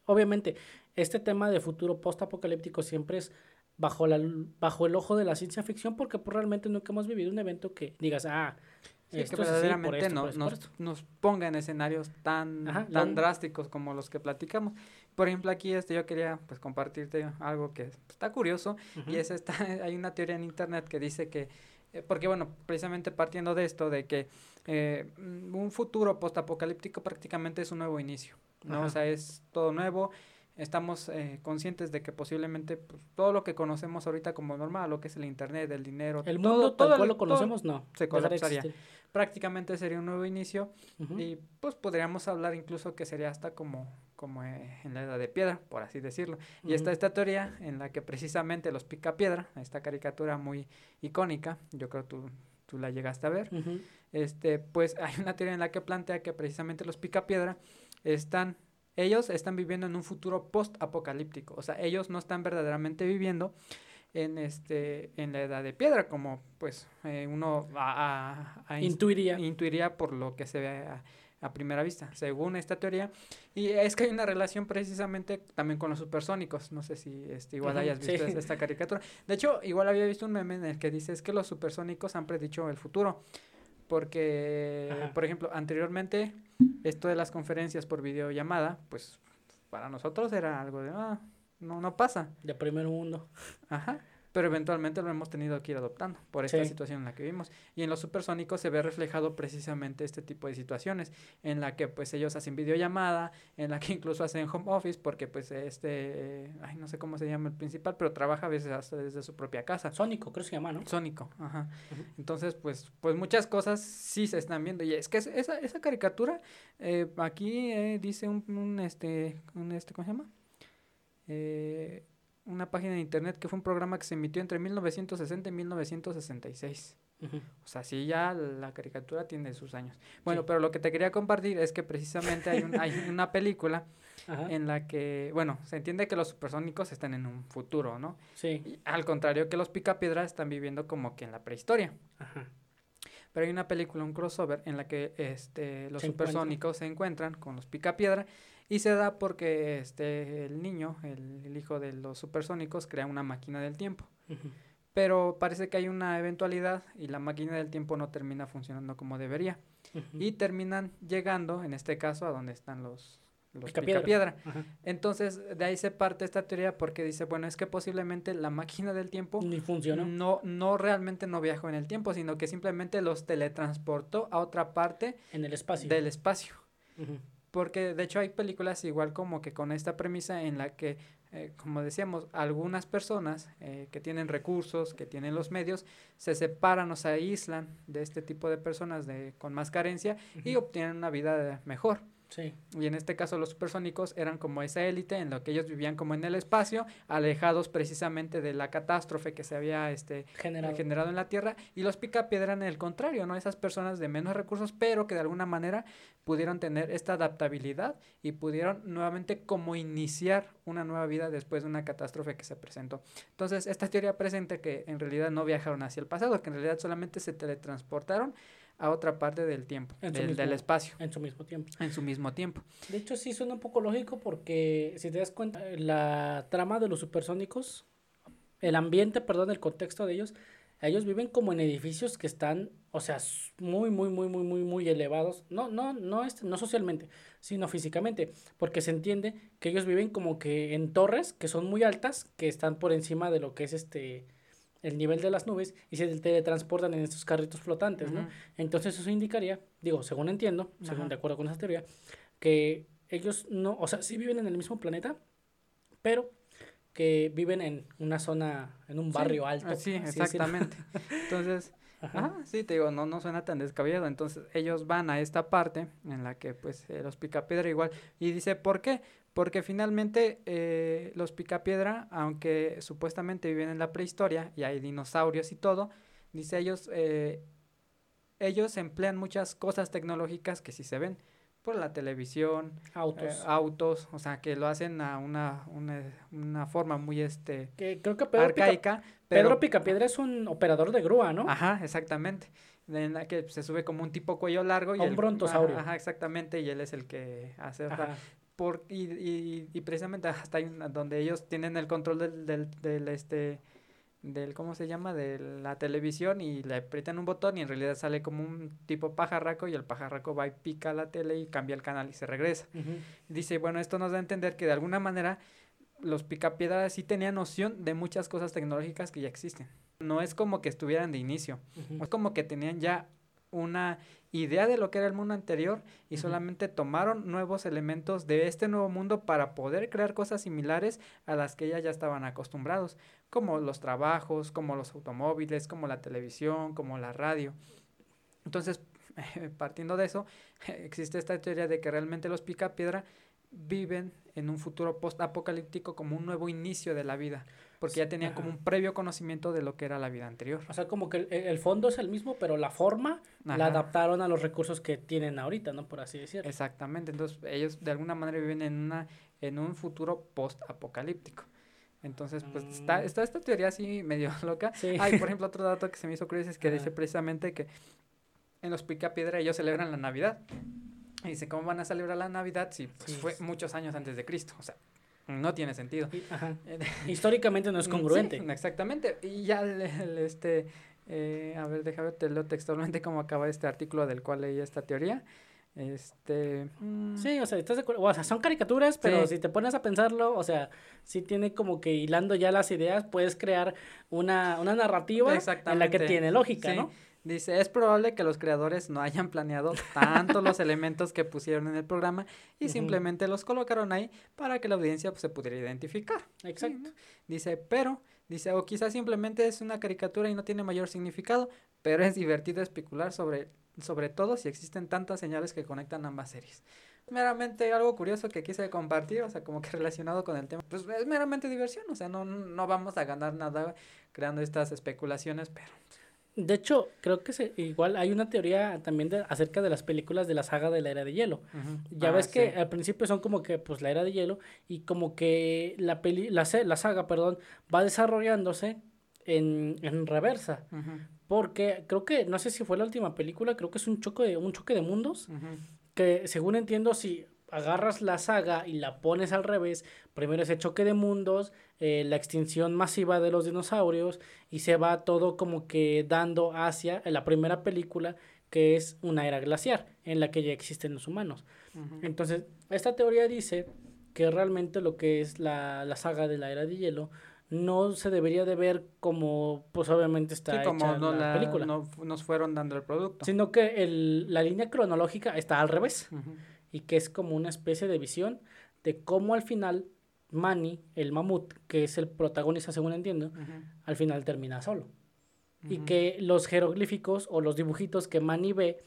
Speaker 2: obviamente este tema de futuro post-apocalíptico siempre es bajo, la, bajo el ojo de la ciencia ficción porque pues, realmente nunca hemos vivido un evento que digas, ah,
Speaker 1: esto que verdaderamente no, nos, nos, ponga en escenarios tan, tan drásticos como los que platicamos. Por ejemplo, aquí este, yo quería pues compartirte algo que está curioso y es esta, hay una teoría en internet que dice que eh, porque bueno, precisamente partiendo de esto, de que eh, un futuro postapocalíptico prácticamente es un nuevo inicio, ¿no? O sea, es todo nuevo, estamos eh, conscientes de que posiblemente pues, todo lo que conocemos ahorita como normal, lo que es el internet, el dinero,
Speaker 2: el mundo todo, tal cual lo conocemos, no,
Speaker 1: se colapsaría. Prácticamente sería un nuevo inicio y pues podríamos hablar incluso que sería hasta como como en la edad de piedra, por así decirlo. Y está esta teoría en la que precisamente los pica piedra, esta caricatura muy icónica, yo creo tú, tú la llegaste a ver, este, pues hay una teoría en la que plantea que precisamente los pica piedra están, ellos están viviendo en un futuro post-apocalíptico, o sea, ellos no están verdaderamente viviendo en este en la edad de piedra como pues eh, uno a,
Speaker 2: intuiría.
Speaker 1: intuiría por lo que se ve a primera vista, según esta teoría. Y es que hay una relación precisamente también con los supersónicos. No sé si este, igual hayas visto esta caricatura. De hecho, igual había visto un meme en el que dice es que los supersónicos han predicho el futuro. Porque, por ejemplo, anteriormente, esto de las conferencias por videollamada, pues para nosotros era algo de, ah, no, no pasa.
Speaker 2: De primer mundo.
Speaker 1: Ajá pero eventualmente lo hemos tenido que ir adoptando por esta situación en la que vivimos. Y en los supersónicos se ve reflejado precisamente este tipo de situaciones, en la que pues ellos hacen videollamada, en la que incluso hacen home office, porque pues este, ay, no sé cómo se llama el principal, pero trabaja a veces hasta desde su propia casa.
Speaker 2: Sónico, creo que se llama, ¿no?
Speaker 1: Sónico, ajá. Entonces, pues, pues muchas cosas sí se están viendo. Y es que esa, esa caricatura, eh, aquí eh, dice un, un, este, un, este, ¿cómo se llama? Eh, una página de internet que fue un programa que se emitió entre 1960 y 1966. O sea, sí, ya la caricatura tiene sus años. Bueno, pero lo que te quería compartir es que precisamente hay, un, hay una película en la que, bueno, se entiende que los supersónicos están en un futuro, ¿no?
Speaker 2: Sí.
Speaker 1: al contrario que los picapiedras están viviendo como que en la prehistoria. Ajá. Pero hay una película, un crossover, en la que este, los supersónicos se encuentran con los picapiedra y se da porque este, el niño, el, hijo de los supersónicos, crea una máquina del tiempo. Pero parece que hay una eventualidad y la máquina del tiempo no termina funcionando como debería. Y terminan llegando, en este caso, a donde están los, los picapiedra. Entonces, de ahí se parte esta teoría porque dice, bueno, es que posiblemente la máquina del tiempo
Speaker 2: Ni funcionó.
Speaker 1: No, no realmente no viajó en el tiempo, sino que simplemente los teletransportó a otra parte
Speaker 2: en el espacio.
Speaker 1: del espacio. Porque de hecho hay películas igual como que con esta premisa en la que, eh, como decíamos, algunas personas eh, que tienen recursos, que tienen los medios, se separan o se aíslan de este tipo de personas de, con más carencia y obtienen una vida mejor. Y en este caso los supersónicos eran como esa élite en lo que ellos vivían como en el espacio, alejados precisamente de la catástrofe que se había este, generado. en la Tierra. Y los picapiedra eran el contrario, ¿no? Esas personas de menos recursos, pero que de alguna manera pudieron tener esta adaptabilidad y pudieron nuevamente como iniciar una nueva vida después de una catástrofe que se presentó. Entonces, esta teoría presenta que en realidad no viajaron hacia el pasado, que en realidad solamente se teletransportaron a otra parte del tiempo, del, del, espacio.
Speaker 2: En su mismo tiempo.
Speaker 1: En su mismo tiempo.
Speaker 2: De hecho, sí suena un poco lógico porque si te das cuenta, la trama de los supersónicos, el ambiente, perdón, el contexto de ellos, ellos viven como en edificios que están, o sea, muy, muy, muy, muy, muy, muy elevados. No, no, no, este, no socialmente, sino físicamente, porque se entiende que ellos viven como que en torres que son muy altas, que están por encima de lo que es este el nivel de las nubes y se teletransportan en estos carritos flotantes, ¿no? Entonces eso indicaría, digo, según entiendo, según de acuerdo con esa teoría, que ellos no, o sea, sí viven en el mismo planeta, pero que viven en una zona, en un barrio alto.
Speaker 1: Sí, exactamente. Entonces, Ajá. sí, te digo, no, no suena tan descabellado. Entonces, ellos van a esta parte en la que, pues, eh, los picapiedra igual. Y dice, ¿por qué? Porque finalmente eh, los picapiedra, aunque supuestamente viven en la prehistoria y hay dinosaurios y todo, dice ellos, eh, ellos emplean muchas cosas tecnológicas que sí se ven por la televisión, autos, eh, autos, o sea, que lo hacen a una, una, una forma muy este
Speaker 2: que creo que Pedro arcaica. Pedro Picapiedra es un operador de grúa, ¿no?
Speaker 1: Ajá, exactamente. En la que se sube como un tipo cuello largo y
Speaker 2: un brontosaurio.
Speaker 1: Ajá, exactamente, y él es el que hace por y, y, y, precisamente hasta ahí donde ellos tienen el control del, del, del este del cómo se llama de la televisión y le aprietan un botón y en realidad sale como un tipo pajarraco y el pajarraco va y pica la tele y cambia el canal y se regresa. Dice, bueno, esto nos da a entender que de alguna manera los picapiedras sí tenían noción de muchas cosas tecnológicas que ya existen. No es como que estuvieran de inicio, es como que tenían ya una idea de lo que era el mundo anterior y solamente tomaron nuevos elementos de este nuevo mundo para poder crear cosas similares a las que ellas ya estaban acostumbrados, como los trabajos, como los automóviles, como la televisión, como la radio. Entonces, partiendo de eso, existe esta teoría de que realmente los picapiedra viven en un futuro post-apocalíptico como un nuevo inicio de la vida, porque ya tenían como un previo conocimiento de lo que era la vida anterior.
Speaker 2: O sea, como que el, fondo es el mismo, pero la forma la adaptaron a los recursos que tienen ahorita, ¿no? Por así decirlo.
Speaker 1: Exactamente, entonces ellos de alguna manera viven en, una, en un futuro post-apocalíptico. Entonces, pues está, mm. está esta teoría así medio loca. Sí. Hay, por ejemplo, otro dato que se me hizo curioso es que dice precisamente que en los Picapiedra ellos celebran la Navidad. Y dice, ¿cómo van a celebrar la Navidad si pues, fue muchos años antes de Cristo? O sea, no tiene sentido.
Speaker 2: Históricamente no es congruente.
Speaker 1: exactamente. Y ya este, eh, a ver, déjame te leo textualmente cómo acaba este artículo del cual leí esta teoría. Este.
Speaker 2: Mm. Sí, o sea, estás de O sea, son caricaturas, pero si te pones a pensarlo, o sea, si tiene como que hilando ya las ideas, puedes crear una, una narrativa en la que tiene lógica, ¿no?
Speaker 1: Dice, es probable que los creadores no hayan planeado tanto los elementos que pusieron en el programa y simplemente los colocaron ahí para que la audiencia pues, se pudiera identificar. Exacto. Dice, pero, dice, o quizás simplemente es una caricatura y no tiene mayor significado, pero es divertido especular sobre, sobre todo si existen tantas señales que conectan ambas series. Meramente algo curioso que quise compartir, o sea, como que relacionado con el tema. Pues es meramente diversión, o sea, no, no vamos a ganar nada creando estas especulaciones, pero
Speaker 2: de hecho, creo que se, igual hay una teoría también de, acerca de las películas de la saga de la era de hielo. Ya ah, ves que al principio son como que pues la era de hielo y como que la peli, la, la saga, perdón, va desarrollándose en, en reversa. Porque creo que, no sé si fue la última película, creo que es un choque de, un choque de mundos. Que según entiendo, si agarras la saga y la pones al revés, primero ese choque de mundos, eh, la extinción masiva de los dinosaurios y se va todo como que dando hacia la primera película que es una era glaciar en la que ya existen los humanos. Entonces, esta teoría dice que realmente lo que es la, la, saga de la era de hielo no se debería de ver como pues obviamente está sí, como no la, película.
Speaker 1: No nos fueron dando el producto.
Speaker 2: Sino que el, la línea cronológica está al revés y que es como una especie de visión de cómo al final Manny, el mamut, que es el protagonista según entiendo, al final termina solo. Y que los jeroglíficos o los dibujitos que Manny ve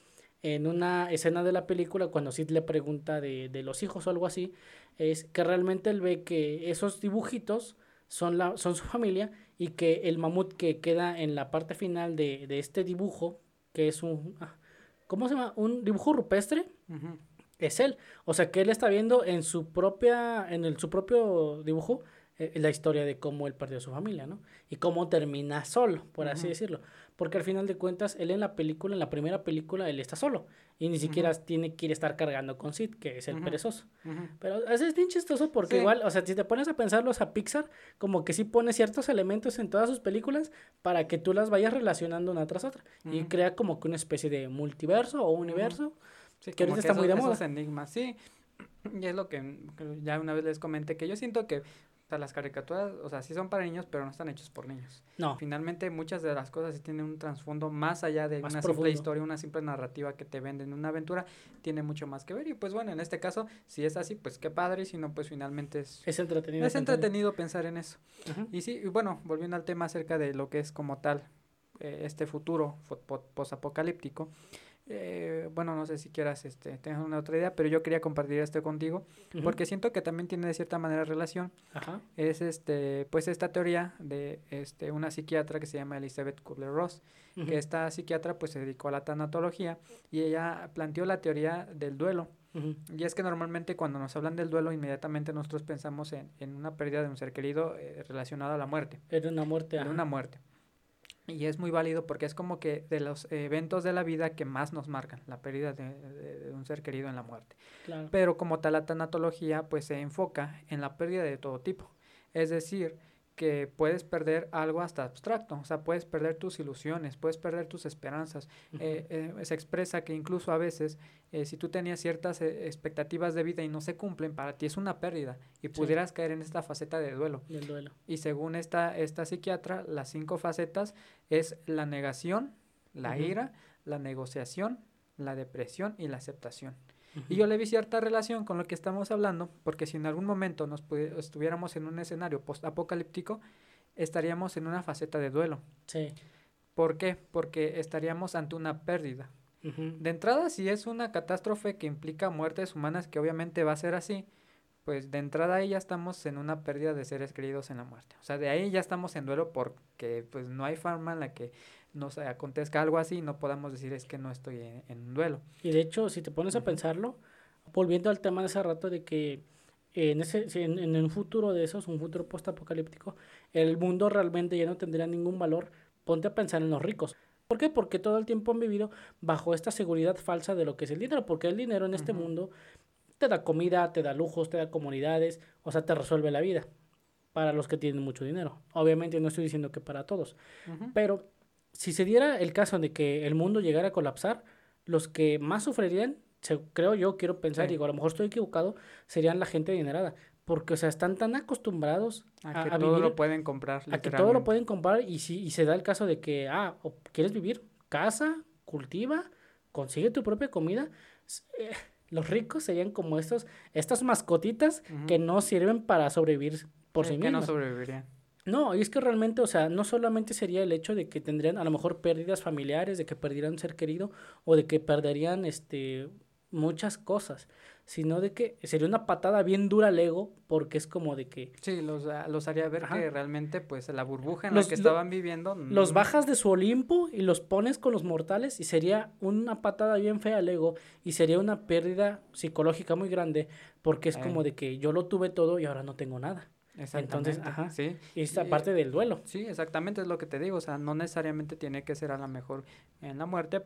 Speaker 2: en una escena de la película, cuando Sid le pregunta de, de, los hijos o algo así, es que realmente él ve que esos dibujitos son, la, son su familia y que el mamut que queda en la parte final de, de este dibujo, que es un... Ah, ¿Cómo se llama? Un dibujo rupestre es él. O sea, que él está viendo en su propia, en el, su propio dibujo, eh, la historia de cómo él perdió a su familia, ¿no? Y cómo termina solo, por así decirlo. Porque al final de cuentas, él en la película, en la primera película, él está solo. Y ni siquiera tiene que ir a estar cargando con Sid, que es el perezoso. Pero es bien chistoso porque igual, o sea, si te pones a pensarlo, a Pixar como que sí pone ciertos elementos en todas sus películas para que tú las vayas relacionando una tras otra. Y crea como que una especie de multiverso o universo.
Speaker 1: Sí, que ahorita está muy de moda. Esos enigmas, sí. Y es lo que, ya una vez les comenté, que yo siento que O sea, las caricaturas, o sea, sí son para niños, pero no están hechos por niños.
Speaker 2: No.
Speaker 1: Finalmente, muchas de las cosas sí tienen un trasfondo más allá de
Speaker 2: Más
Speaker 1: una
Speaker 2: profundo.
Speaker 1: simple historia, una simple narrativa que te venden una aventura, tiene mucho más que ver. Y pues bueno, en este caso, si es así, pues qué padre, y si no, pues finalmente es,
Speaker 2: Es entretenido.
Speaker 1: es
Speaker 2: pensar en-
Speaker 1: entretenido pensar en eso. Y sí, y bueno, volviendo al tema acerca de lo que es como tal eh, este futuro posapocalíptico, eh, bueno, no sé si quieras este, tener una otra idea, pero yo quería compartir esto contigo, porque siento que también tiene de cierta manera relación.
Speaker 2: Ajá.
Speaker 1: Es este, pues esta teoría de este, una psiquiatra que se llama Elizabeth Kubler-Ross, que esta psiquiatra pues se dedicó a la tanatología y ella planteó la teoría del duelo. Y es que normalmente cuando nos hablan del duelo, inmediatamente nosotros pensamos en, en una pérdida de un ser querido eh, relacionado a la muerte,
Speaker 2: Era una muerte. ajá.
Speaker 1: una muerte. Y es muy válido porque es como que de los eventos de la vida que más nos marcan, la pérdida de, de- de un ser querido en la muerte.
Speaker 2: Claro.
Speaker 1: Pero como tal la tanatología pues se enfoca en la pérdida de todo tipo. Es decir, que puedes perder algo hasta abstracto, o sea, puedes perder tus ilusiones, puedes perder tus esperanzas. Eh, eh, se expresa que incluso a veces, eh, si tú tenías ciertas eh, expectativas de vida y no se cumplen, para ti es una pérdida y pudieras caer en esta faceta de duelo.
Speaker 2: Del duelo.
Speaker 1: Y según esta, esta psiquiatra, las cinco facetas es la negación, la ira, la negociación, la depresión y la aceptación. Y yo le vi cierta relación con lo que estamos hablando, porque si en algún momento nos estuviéramos en un escenario post-apocalíptico, estaríamos en una faceta de duelo.
Speaker 2: Sí.
Speaker 1: ¿Por qué? Porque estaríamos ante una pérdida. De entrada, si es una catástrofe que implica muertes humanas, que obviamente va a ser así, pues de entrada ahí ya estamos en una pérdida de seres queridos en la muerte. O sea, de ahí ya estamos en duelo porque pues no hay forma en la que nos acontezca algo así y no podamos decir es que no estoy en, en un duelo.
Speaker 2: Y de hecho, si te pones a pensarlo, volviendo al tema de hace rato de que en ese si en, en un futuro de esos, un futuro postapocalíptico, el mundo realmente ya no tendría ningún valor, ponte a pensar en los ricos. ¿Por qué? Porque todo el tiempo han vivido bajo esta seguridad falsa de lo que es el dinero, porque el dinero en este mundo te da comida, te da lujos, te da comodidades, o sea, te resuelve la vida para los que tienen mucho dinero. Obviamente no estoy diciendo que para todos, pero si se diera el caso de que el mundo llegara a colapsar, los que más sufrirían, se- creo yo, quiero pensar,
Speaker 1: Sí.
Speaker 2: digo, a lo mejor estoy equivocado, serían la gente adinerada. Porque, o sea, están tan acostumbrados
Speaker 1: A
Speaker 2: a,
Speaker 1: que
Speaker 2: a
Speaker 1: todo
Speaker 2: vivir,
Speaker 1: lo pueden comprar.
Speaker 2: a que todo lo pueden comprar y si y se da el caso de que, ah, quieres vivir, casa, cultiva, consigue tu propia comida. eh, los ricos serían como estos, estas mascotitas que no sirven para sobrevivir por sí,
Speaker 1: Sí, que no sobrevivirían.
Speaker 2: No, y es que realmente, o sea, no solamente sería el hecho de que tendrían a lo mejor pérdidas familiares, de que perdieran un ser querido o de que perderían este muchas cosas, sino de que sería una patada bien dura al ego porque es como de que
Speaker 1: Sí, los, ah, los haría ver
Speaker 2: Ajá.
Speaker 1: que realmente pues la burbuja en
Speaker 2: Los-
Speaker 1: la que
Speaker 2: lo-
Speaker 1: estaban viviendo
Speaker 2: los
Speaker 1: mm,
Speaker 2: bajas de su Olimpo y los pones con los mortales y sería una patada bien fea al ego y sería una pérdida psicológica muy grande porque es
Speaker 1: Eh.
Speaker 2: como de que yo lo tuve todo y ahora no tengo nada.
Speaker 1: Exactamente,
Speaker 2: ajá.
Speaker 1: sí.
Speaker 2: Y esta
Speaker 1: Y-
Speaker 2: parte del duelo.
Speaker 1: Sí, exactamente es lo que te digo, o sea, no necesariamente tiene que ser a la mejor en la muerte,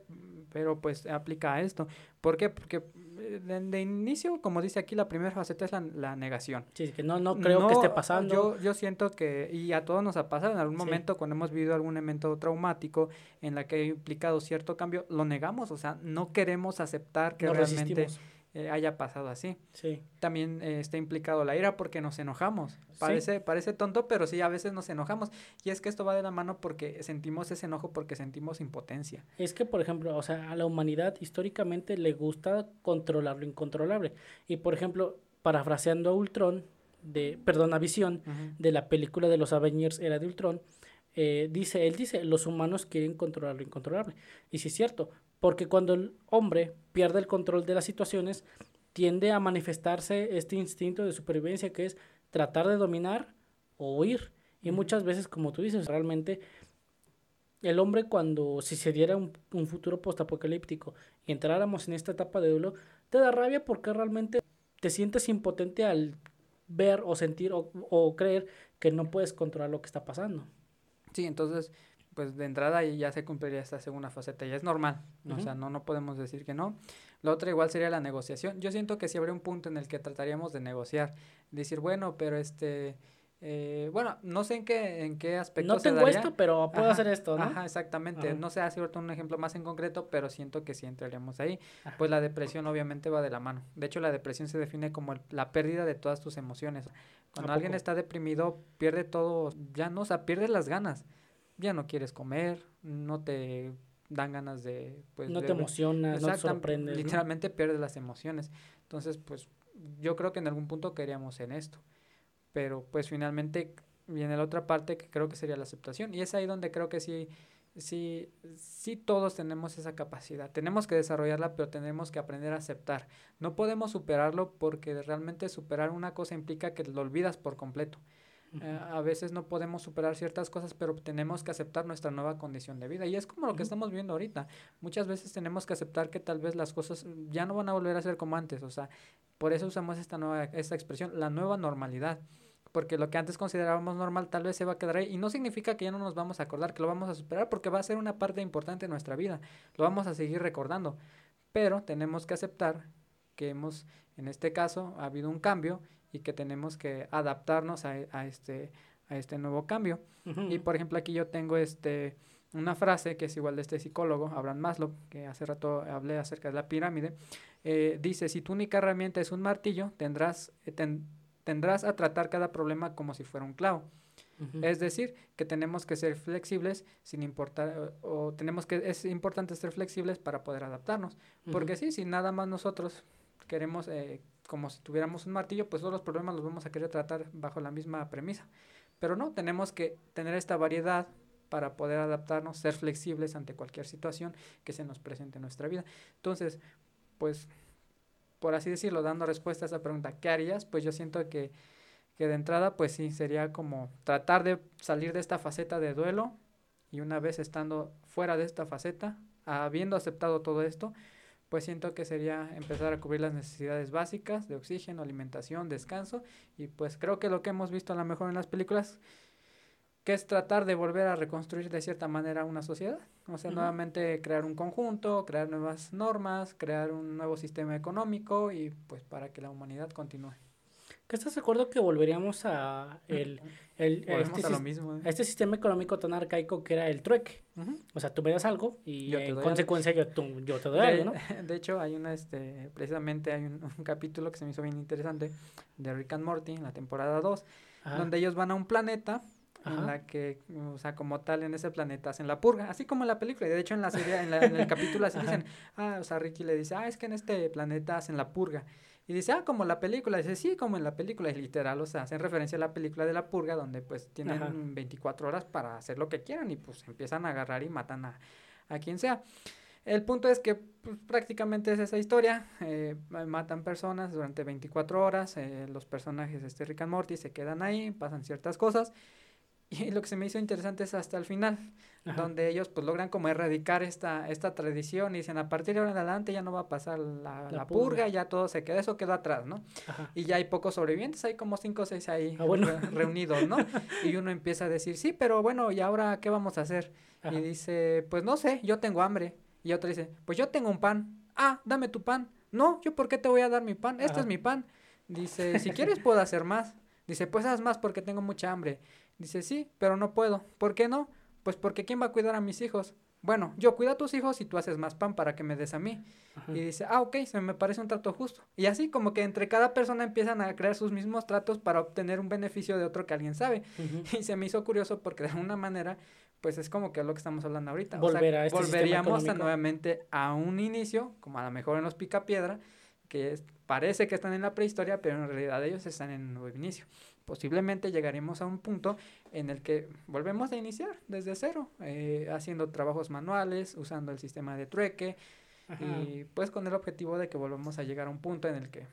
Speaker 1: pero pues aplica a esto. ¿Por qué? Porque eh, de, de inicio, como dice aquí, la primera faceta es la, la negación.
Speaker 2: Sí, que no, no creo que esté pasando.
Speaker 1: Yo, yo siento que, y a todos nos ha pasado en algún
Speaker 2: Sí.
Speaker 1: momento cuando hemos vivido algún evento traumático en la que ha implicado cierto cambio, lo negamos, o sea, no queremos aceptar que
Speaker 2: Nos
Speaker 1: realmente
Speaker 2: resistimos.
Speaker 1: Eh, haya pasado así.
Speaker 2: Sí.
Speaker 1: También eh, está implicado la ira porque nos enojamos. Parece, parece tonto, pero sí, a veces nos enojamos. Y es que esto va de la mano porque sentimos ese enojo, porque sentimos impotencia.
Speaker 2: Es que, por ejemplo, o sea, a la humanidad históricamente le gusta controlar lo incontrolable. Y, por ejemplo, parafraseando a Ultron, de, perdón, a Visión, de la película de los Avengers Era de Ultron, eh, dice, él dice, los humanos quieren controlar lo incontrolable. Y sí es cierto, porque cuando el hombre pierde el control de las situaciones, tiende a manifestarse este instinto de supervivencia que es tratar de dominar o huir. Y muchas veces, como tú dices, realmente el hombre cuando, si se diera un, un futuro postapocalíptico y entráramos en esta etapa de duelo, te da rabia porque realmente te sientes impotente al ver o sentir o, o creer que no puedes controlar lo que está pasando.
Speaker 1: Sí, entonces, pues de entrada ahí ya se cumpliría esta segunda faceta. Ya es normal. O sea, no, no podemos decir que no. La otra igual sería la negociación. Yo siento que sí habría un punto en el que trataríamos de negociar. Decir, bueno, pero este... eh, bueno, no sé en qué, en qué aspecto
Speaker 2: No tengo esto, pero puedo hacer esto, ¿no?
Speaker 1: Ajá, exactamente.
Speaker 2: Ajá.
Speaker 1: No sé, hace ahorita un ejemplo más en concreto, pero siento que sí entraríamos ahí. Pues la depresión obviamente va de la mano. De hecho, la depresión se define como el- la pérdida de todas tus emociones. Cuando
Speaker 2: ¿A
Speaker 1: alguien está deprimido, pierde todo, ya no, o sea, pierde las ganas. Ya no quieres comer, no te dan ganas de... Pues,
Speaker 2: no
Speaker 1: de
Speaker 2: te emocionas, no te.
Speaker 1: Literalmente pierdes las emociones. Entonces, pues yo creo que en algún punto queríamos en esto. Pero pues finalmente viene la otra parte que creo que sería la aceptación. Y es ahí donde creo que sí, sí, sí todos tenemos esa capacidad. Tenemos que desarrollarla, pero tenemos que aprender a aceptar. No podemos superarlo porque realmente superar una cosa implica que lo olvidas por completo. Eh, a veces no podemos superar ciertas cosas, pero tenemos que aceptar nuestra nueva condición de vida. Y es como lo que estamos viendo ahorita. Muchas veces tenemos que aceptar que tal vez las cosas ya no van a volver a ser como antes. O sea, por eso usamos esta nueva, esta expresión, la nueva normalidad. Porque lo que antes considerábamos normal tal vez se va a quedar ahí. Y no significa que ya no nos vamos a acordar, que lo vamos a superar, porque va a ser una parte importante de nuestra vida. Lo vamos a seguir recordando. Pero tenemos que aceptar que hemos, en este caso, ha habido un cambio y que tenemos que adaptarnos a, a este, a este nuevo cambio.
Speaker 2: Ujú.
Speaker 1: Y por ejemplo aquí yo tengo este una frase que es igual de este psicólogo, Abraham Maslow, que hace rato hablé acerca de la pirámide. eh, dice, si tu única herramienta es un martillo, tendrás, eh, ten- tendrás a tratar cada problema como si fuera un clavo.
Speaker 2: Ujú.
Speaker 1: Es decir, que tenemos que ser flexibles sin importar, o, o tenemos que, es importante ser flexibles para poder adaptarnos. Porque
Speaker 2: Ujú.
Speaker 1: sí, si nada más nosotros queremos, eh, como si tuviéramos un martillo, pues todos los problemas los vamos a querer tratar bajo la misma premisa. Pero no, tenemos que tener esta variedad para poder adaptarnos, ser flexibles ante cualquier situación que se nos presente en nuestra vida. Entonces, pues, por así decirlo, dando respuesta a esa pregunta, ¿qué harías? Pues yo siento que, que de entrada, pues sí, sería como tratar de salir de esta faceta de duelo y una vez estando fuera de esta faceta, habiendo aceptado todo esto, pues siento que sería empezar a cubrir las necesidades básicas de oxígeno, alimentación, descanso y pues creo que lo que hemos visto a lo mejor en las películas que es tratar de volver a reconstruir de cierta manera una sociedad, o sea, nuevamente crear un conjunto, crear nuevas normas, crear un nuevo sistema económico y pues para que la humanidad continúe.
Speaker 2: ¿Qué estás de acuerdo que volveríamos a el, el- a este,
Speaker 1: a lo
Speaker 2: sis-
Speaker 1: mismo. ¿eh?
Speaker 2: a este sistema económico tan arcaico que era el trueque? O sea, tú me das algo y en consecuencia yo, tú- yo te doy
Speaker 1: De,
Speaker 2: algo, ¿no?
Speaker 1: de hecho, hay una, este, precisamente hay un, un capítulo que se me hizo bien interesante de Rick and Morty en la temporada 2,
Speaker 2: Ajá.
Speaker 1: donde ellos van a un planeta
Speaker 2: Ajá.
Speaker 1: en la que, o sea, como tal, en ese planeta hacen la purga, así como en la película, y de hecho en la serie, en, la- en el capítulo así
Speaker 2: Ajá.
Speaker 1: dicen, ah, o sea, Ricky le dice, ah, es que en este planeta hacen la purga, y dice, ah, como la película, dice, sí, como en la película, y literal, o sea, hacen referencia a la película de la purga, donde pues tienen
Speaker 2: Ajá.
Speaker 1: 24 horas para hacer lo que quieran, y pues empiezan a agarrar y matan a, a quien sea. El punto es que pues, prácticamente es esa historia, eh, ma- matan personas durante 24 horas, eh, los personajes, este Rick and Morty, se quedan ahí, pasan ciertas cosas, y lo que se me hizo interesante es hasta el final,
Speaker 2: Ajá.
Speaker 1: donde ellos pues logran como erradicar esta, esta tradición y dicen a partir de ahora en adelante ya no va a pasar la,
Speaker 2: La
Speaker 1: la
Speaker 2: purga.
Speaker 1: purga, ya todo se queda, eso quedó atrás, ¿no?
Speaker 2: Ajá.
Speaker 1: Y ya hay pocos sobrevivientes, hay como cinco o seis ahí
Speaker 2: Ah, bueno.
Speaker 1: re- reunidos, ¿no? Y uno empieza a decir, sí, pero bueno, ¿y ahora qué vamos a hacer?
Speaker 2: Ajá.
Speaker 1: Y dice, pues no sé, yo tengo hambre. Y otro dice, pues yo tengo un pan. Ah, dame tu pan. No, yo por qué te voy a dar mi pan. Este es mi pan. Dice, si quieres puedo hacer más. Dice, pues haz más porque tengo mucha hambre. Dice, sí, pero no puedo. ¿Por qué no? Pues porque ¿quién va a cuidar a mis hijos? Bueno, yo cuido a tus hijos y tú haces más pan para que me des a mí.
Speaker 2: Ajá.
Speaker 1: Y dice, ah, ok, se me parece un trato justo. Y así como que entre cada persona empiezan a crear sus mismos tratos para obtener un beneficio de otro que alguien sabe. Y se me hizo curioso porque de alguna manera, pues es como que es lo que estamos hablando ahorita. o
Speaker 2: Volver
Speaker 1: sea,
Speaker 2: a este
Speaker 1: volveríamos a nuevamente a un inicio, como a lo mejor en los Picapiedra, que es- parece que están en la prehistoria, pero en realidad ellos están en un nuevo inicio. Posiblemente llegaremos a un punto en el que volvemos a iniciar desde cero, eh, haciendo trabajos manuales, usando el sistema de trueque,
Speaker 2: Ajá.
Speaker 1: y pues con el objetivo de que volvamos a llegar a un punto en el que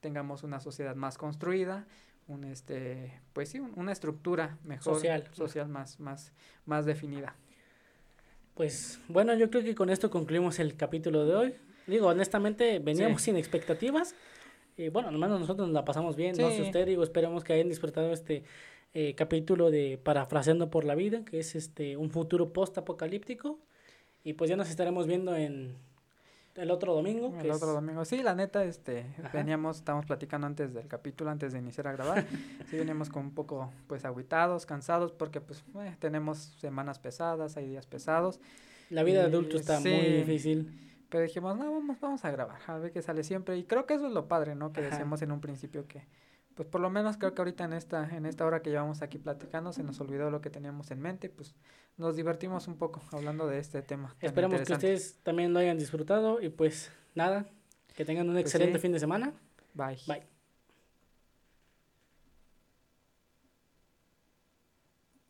Speaker 1: tengamos una sociedad más construida, un este, pues sí, un- una estructura mejor
Speaker 2: Social.
Speaker 1: social más, más, más definida.
Speaker 2: Pues bueno, yo creo que con esto concluimos el capítulo de hoy. Digo, honestamente, veníamos
Speaker 1: Sí.
Speaker 2: sin expectativas. Y bueno, al menos nosotros nos la pasamos bien. No sé
Speaker 1: Sí.
Speaker 2: usted, digo, esperemos que hayan disfrutado este eh, capítulo de Parafraseando por la Vida, que es este un futuro post-apocalíptico. Y pues ya nos estaremos viendo en, el otro domingo.
Speaker 1: El otro domingo. Sí, la neta, este, veníamos, estábamos platicando antes del capítulo, antes de iniciar a grabar. sí, veníamos con un poco, pues, aguitados, cansados, porque, pues, eh, tenemos semanas pesadas, hay días pesados.
Speaker 2: La vida de adulto está muy difícil.
Speaker 1: Pero dijimos, no, vamos, vamos a grabar, a ver qué sale siempre. Y creo que eso es lo padre, ¿no? Que decíamos en un principio que, pues por lo menos creo que ahorita en esta, en esta hora que llevamos aquí platicando se nos olvidó lo que teníamos en mente, pues nos divertimos un poco hablando de este tema.
Speaker 2: Esperamos que ustedes también lo hayan disfrutado y pues nada, que tengan un pues excelente fin de semana.
Speaker 1: Bye.
Speaker 2: Bye.